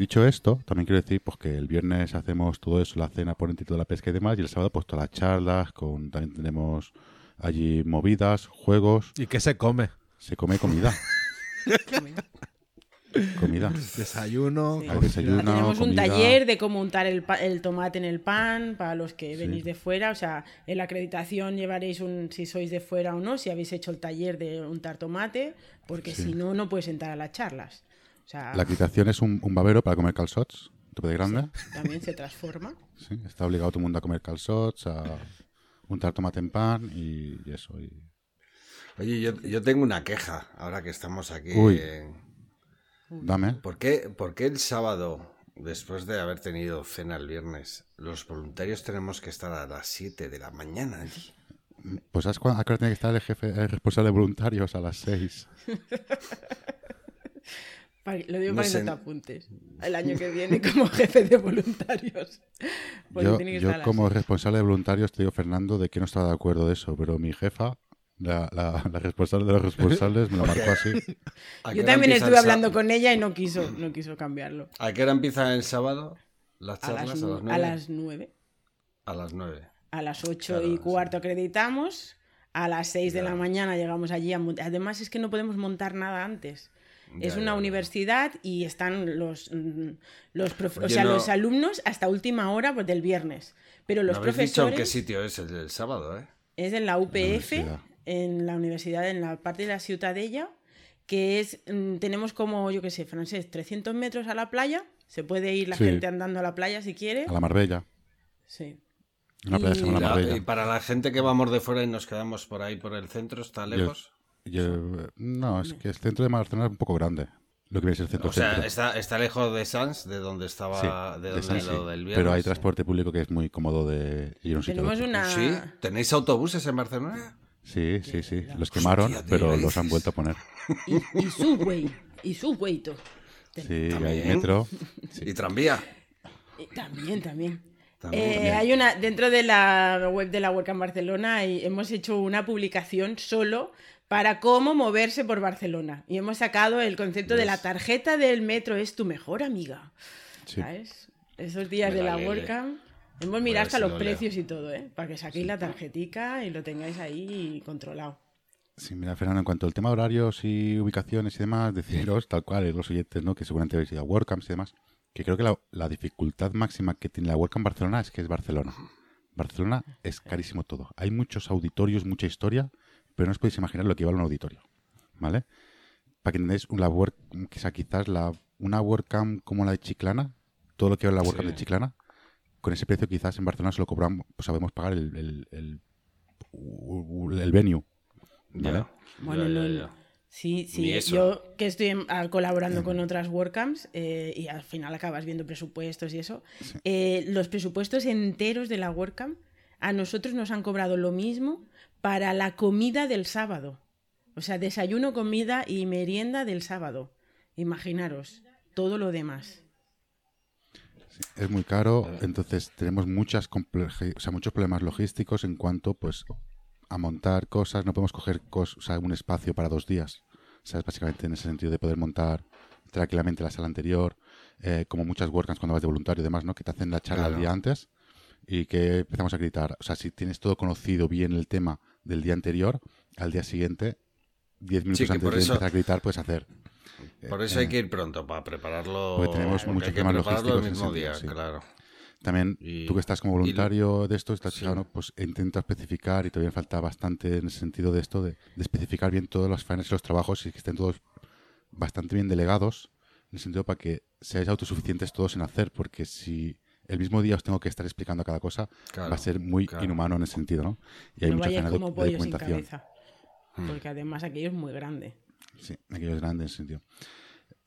Dicho esto, también quiero decir pues que el viernes hacemos todo eso, la cena por de la pesca y demás, y el sábado pues todas las charlas, con, también tenemos allí movidas, juegos, ¿Y qué se come? se come comida. (laughs) comida. Desayuno. Sí. Hay desayuno, Tenemos un taller de cómo untar el, pa- el tomate en el pan para los que Sí. venís de fuera. O sea, en la acreditación llevaréis un si sois de fuera o no, si habéis hecho el taller de untar tomate, porque Sí. si no, no puedes entrar a las charlas. Sea, La acreditación es un, un babero para comer calzots, tope de grande. también se transforma. (laughs) Sí, está obligado todo el mundo a comer calzots, a untar tomate en pan y, y eso. y- Oye, yo, yo tengo una queja ahora que estamos aquí. Uy. en- Dame. ¿Por qué, por qué el sábado, después de haber tenido cena el viernes, los voluntarios tenemos que estar a las 7 de la mañana allí? Pues ¿sabes cuándo? ¿A qué hora tiene que estar el jefe el responsable de voluntarios? A las 6. (laughs) Lo digo No para que no te apuntes. El año que viene como (laughs) jefe de voluntarios. Porque yo tiene que yo estar como seis. responsable de voluntarios te digo, Fernando, de que no estaba de acuerdo de eso, pero mi jefa, la, la- la responsable de los responsables, me lo marcó así. (laughs) ¿A qué Yo también estuve hablando con ella y no quiso, no quiso cambiarlo. ¿A qué hora empieza el sábado? ¿Las charlas? las, ¿A las nu- 9? a las 9. A las 9. A las 8 Claro, y sí. cuarto acreditamos. A las 6 de la mañana llegamos allí. A Además es que no podemos montar nada antes. Es una ya, universidad y están los, mm, los, o sea, no- los alumnos hasta última hora pues, del viernes. Pero los ¿No habéis dicho en profesores qué sitio es el, el sábado, eh? es en la UPF, en la universidad, en la parte de la Ciutadella, que es, mm, tenemos como, yo qué sé, francés, 300 metros a la playa. Se puede ir la Sí. gente andando a la playa si quiere. A la Marbella. Sí. Una playa Y, la la- Marbella. y para la gente que vamos de fuera y nos quedamos por ahí por el centro, ¿está lejos? Yo- no, es que el centro de Barcelona es un poco grande. Lo que viene a ser el centro O sea, centro. está, está lejos de Sans, de donde estaba, Sí, de de donde sí. lo del viernes. Pero hay transporte público que es muy cómodo de ir a un sitio. a Tenemos otro. una... ¿Sí? ¿Tenéis autobuses en Barcelona? Sí, sí, sí. Los quemaron, Hostia, pero ¿qué los han vuelto a poner. Y, y subway. Y subway. to. Sí, hay También. metro. ¿Y tranvía? Y También, también. También, Eh, también. Hay una, dentro de la web de la WordCamp Barcelona hay- hemos hecho una publicación solo para cómo moverse por Barcelona. Y hemos sacado el concepto de la ¿Ves? tarjeta del metro es tu mejor amiga. Sí. ¿Sabes? Esos días Me de la. WordCamp. Hemos mirado ver hasta los lo leo. precios y todo, ¿eh? Para que saquéis la tarjetica y lo tengáis ahí controlado. Sí, mira, Fernando, en cuanto al tema de horarios y ubicaciones y demás, (laughs) deciros, tal cual, eh, los oyentes, ¿no? Que seguramente habéis ido a WordCamps y demás, que creo que la, la dificultad máxima que tiene la WordCamp Barcelona es que es Barcelona. Barcelona es carísimo todo. Hay muchos auditorios, mucha historia, pero no os podéis imaginar lo que vale un auditorio, ¿vale? Para que entendáis, la Word, quizá, quizás la, una WordCamp como la de Chiclana, todo lo que vale la WordCamp Sí. de Chiclana, con ese precio quizás en Barcelona se lo cobramos, pues sabemos pagar el, el, el, el venue, Ya. ¿Vale? Bueno, Ya, ya, no, ya. no. Sí, sí. Yo que estoy en- ah, colaborando con otras WordCamps eh, y al final acabas viendo presupuestos y eso. eh, los presupuestos enteros de la WordCamp a nosotros nos han cobrado lo mismo para la comida del sábado. O sea, desayuno, comida y merienda del sábado. Imaginaros, todo lo demás. es muy caro, entonces tenemos muchas compleji- o sea, muchos problemas logísticos en cuanto pues a montar cosas, no podemos coger cos- o sea, un espacio para dos días, ¿sabes? Básicamente en ese sentido de poder montar tranquilamente la sala anterior, eh, como muchas WordCamps cuando vas de voluntario y demás, ¿no? Que te hacen la charla Claro. el día antes y que empezamos a gritar, o sea, si tienes todo conocido bien el tema del día anterior, al día siguiente, diez minutos que antes de eso- empezar a gritar, puedes hacer. Por eso hay que ir pronto, para prepararlo. Porque tenemos porque muchos hay que temas prepararlo el logísticos mismo día, sentido, sí. claro. También Y- tú que estás como y- voluntario de esto, estás sí. fijado, ¿no? pues intenta especificar y todavía falta bastante en el sentido de esto, de, de especificar bien todas las faenas y los trabajos y que estén todos bastante bien delegados, en el sentido para que seáis autosuficientes todos en hacer, porque si el mismo día os tengo que estar explicando cada cosa, Claro, va a ser muy claro. inhumano en ese sentido, ¿no? Y hay no mucha faena de, como de documentación. cabeza. Porque además aquello es muy grande. Sí, aquello es grande en ese sentido.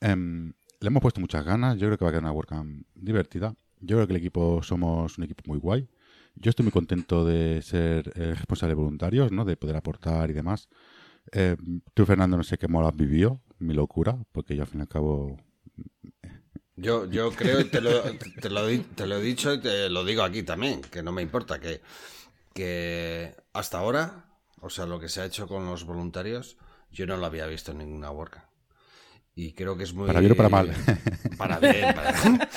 Em, le hemos puesto muchas ganas. Yo creo que va a quedar una WordCamp divertida. Yo creo que el equipo somos un equipo muy guay. Yo estoy muy contento de ser eh, responsable de voluntarios, ¿no? De poder aportar y demás. Em, tú, Fernando, no sé qué modo has vivido, mi locura, porque yo al fin y al cabo... Yo, (laughs) yo creo, y te lo, te, lo, di- te lo he dicho y te lo digo aquí también, que no me importa, que, que hasta ahora, o sea, lo que se ha hecho con los voluntarios, yo no lo había visto en ninguna WordCamp. Y creo que es muy... Para bien o para mal. (laughs) Para bien, para (laughs)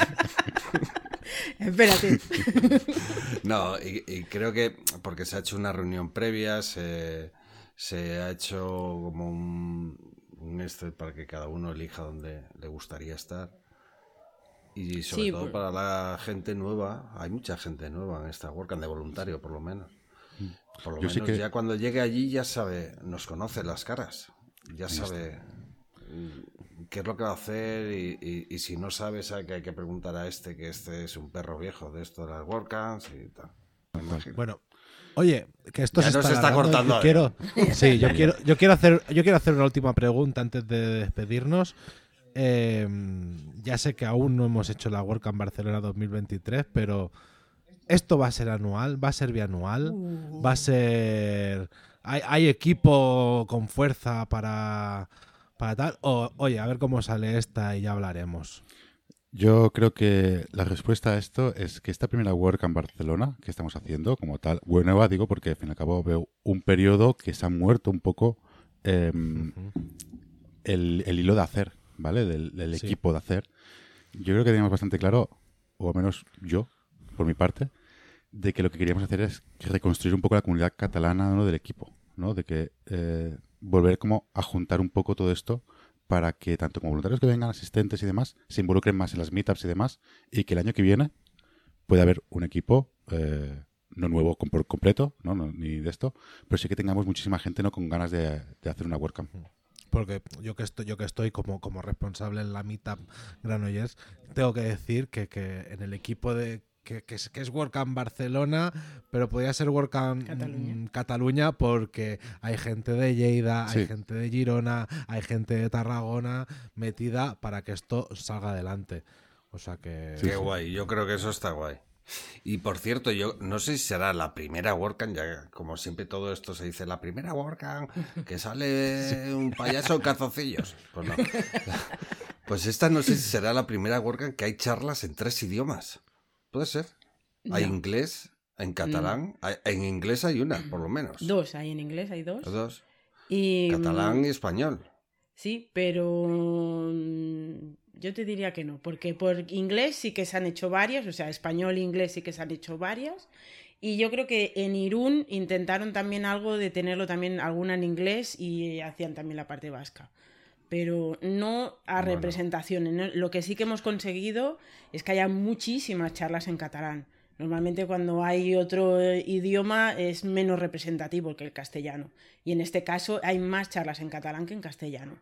Espérate. No, y, y creo que porque se ha hecho una reunión previa, se, se ha hecho como un, un este para que cada uno elija dónde le gustaría estar. Y sobre Sí, todo para la gente nueva, hay mucha gente nueva en esta WordCamp de voluntario, por lo menos. Por lo Yo sí menos que- ya cuando llegue allí ya sabe, nos conoce las caras, ya sabe mm, qué es lo que va a hacer y, y- y si no sabe, sabe que hay que preguntar a este, que este es un perro viejo de esto de las WordCamps y tal. Me. Bueno, oye, que esto Ya se está, cortando, Yo quiero, (laughs) sí, yo quiero, yo quiero hacer, yo quiero hacer una última pregunta antes de despedirnos. Eh, ya sé que aún no hemos hecho la WordCamp Barcelona 2023, pero esto va a ser anual, va a ser bianual, va a ser, hay, hay equipo con fuerza para, para tal. O, oye, a ver cómo sale esta y ya hablaremos. Yo creo que la respuesta a esto es que esta primera WordCamp Barcelona que estamos haciendo, como tal, nueva digo, porque al fin y al cabo veo un periodo que se ha muerto un poco em, el, el hilo de hacer, ¿vale? Del, del Sí. equipo de hacer. Yo creo que teníamos bastante claro, o al menos yo, por mi parte, de que lo que queríamos hacer es reconstruir un poco la comunidad catalana ¿no? del equipo, ¿no? De que eh, volver como a juntar un poco todo esto para que tanto como voluntarios que vengan, asistentes y demás, se involucren más en las meetups y demás, y que el año que viene pueda haber un equipo, eh, no nuevo por completo, ¿no? No, ni de esto, pero sí que tengamos muchísima gente no con ganas de, de hacer una WordCamp. Porque yo que estoy, yo que estoy como, como responsable en la Meetup Granollers, tengo que decir que, que en el equipo de que, que es, que es WordCamp Barcelona, pero podría ser WordCamp Cataluña. mm, Cataluña porque hay gente de Lleida, hay gente de Girona, hay gente de Tarragona metida para que esto salga adelante. O sea que... Qué guay, yo creo que eso está guay. Y por cierto, yo no sé si será la primera WordCamp, ya como siempre todo esto se dice, la primera WordCamp que (laughs) sale un payaso en calzoncillos. Pues no. (laughs) Pues esta no sé si será la primera WordCamp que hay charlas en tres idiomas. ¿Puede ser? Hay No. inglés, en catalán, hay- en inglés hay una, por lo menos. Dos, hay en inglés, hay dos. Dos. Y, Catalán y español. Sí, pero mm, Yo te diría que no, porque por inglés sí que se han hecho varias, o sea, español e inglés sí que se han hecho varias. Y yo creo que en Irún intentaron también algo de tenerlo también alguna en inglés y hacían también la parte vasca. Pero no a representaciones. ¿no? Lo que sí que hemos conseguido es que haya muchísimas charlas en catalán. Normalmente cuando hay otro idioma es menos representativo que el castellano. Y en este caso hay más charlas en catalán que en castellano.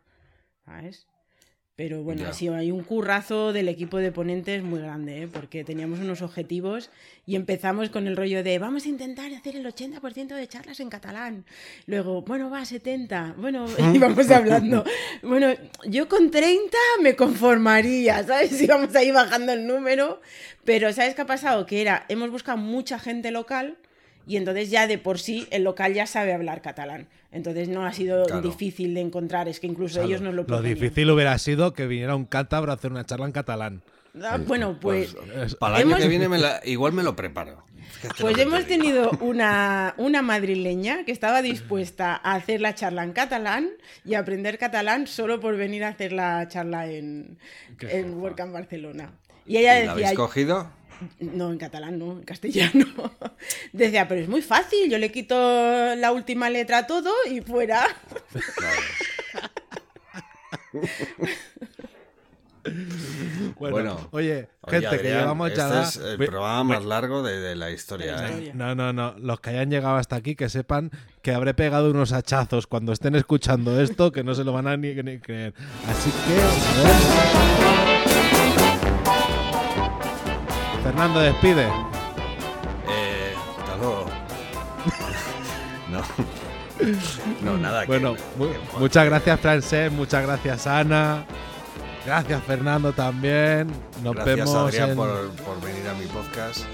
¿Sabes? Pero bueno, Ya. ha sido hay un currazo del equipo de ponentes muy grande, ¿eh? porque teníamos unos objetivos y empezamos con el rollo de vamos a intentar hacer el 80% de charlas en catalán. Luego, bueno, va, 70. Bueno, (laughs) íbamos hablando. (laughs) Bueno, yo con 30 me conformaría, ¿sabes? (laughs) Íbamos ahí bajando el número. Pero ¿sabes qué ha pasado? Que era, hemos buscado mucha gente local y entonces ya de por sí el local ya sabe hablar catalán. Entonces no ha sido Claro. difícil de encontrar, es que incluso ellos nos lo Lo proponían. difícil hubiera sido que viniera un cántabro a hacer una charla en catalán. Ah, bueno, pues, Es- Para el año Hemos- que viene me la- igual me lo preparo. Fíjate lo pues hemos tenido (laughs) una, una madrileña que estaba dispuesta a hacer la charla en catalán y a aprender catalán solo por venir a hacer la charla en, Qué en jefa. WordCamp Barcelona. Y ella ¿Y ¿La habéis cogido? No, en catalán, no, en castellano. (laughs) Decía, pero es muy fácil, yo le quito la última letra a todo y fuera. (laughs) Bueno, Bueno. oye, Oye, gente, que Adrián, llevamos ya. Este la- es el Ve- programa más largo de, de la historia. De la ¿eh? historia. No, no, no. Los que hayan llegado hasta aquí, que sepan que habré pegado unos hachazos cuando estén escuchando esto, que no se lo van a ni, ni creer. Así que. Fernando, despide. Eh, hasta luego. (laughs) no. (laughs) No, nada. que- Bueno, mu- que- muchas gracias, Francés. Muchas gracias, Ana. Gracias, Fernando, también. Nos Gracias, vemos Adrián, en. por, por venir a mi podcast. (laughs)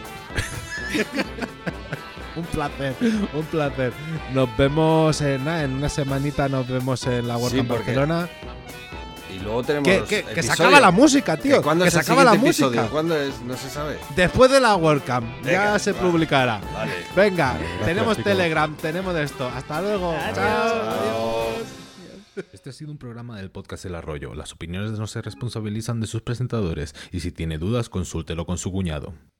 Un placer, un placer. Nos vemos en, en una semanita. Nos vemos en la World Sí, Barcelona. Y luego tenemos. Que, que- que se acaba la música, tío. ¿Que ¿Cuándo que es se acaba la música. ¿Cuándo es? No se sabe. Después de la WordCamp, ya se va. publicará. Vale. Venga, Gracias, tenemos. Telegram, tenemos esto. Hasta luego. Adiós. Chao. Este ha sido un programa del podcast El Arroyo. Las opiniones no se responsabilizan de sus presentadores y si tiene dudas consúltelo con su cuñado.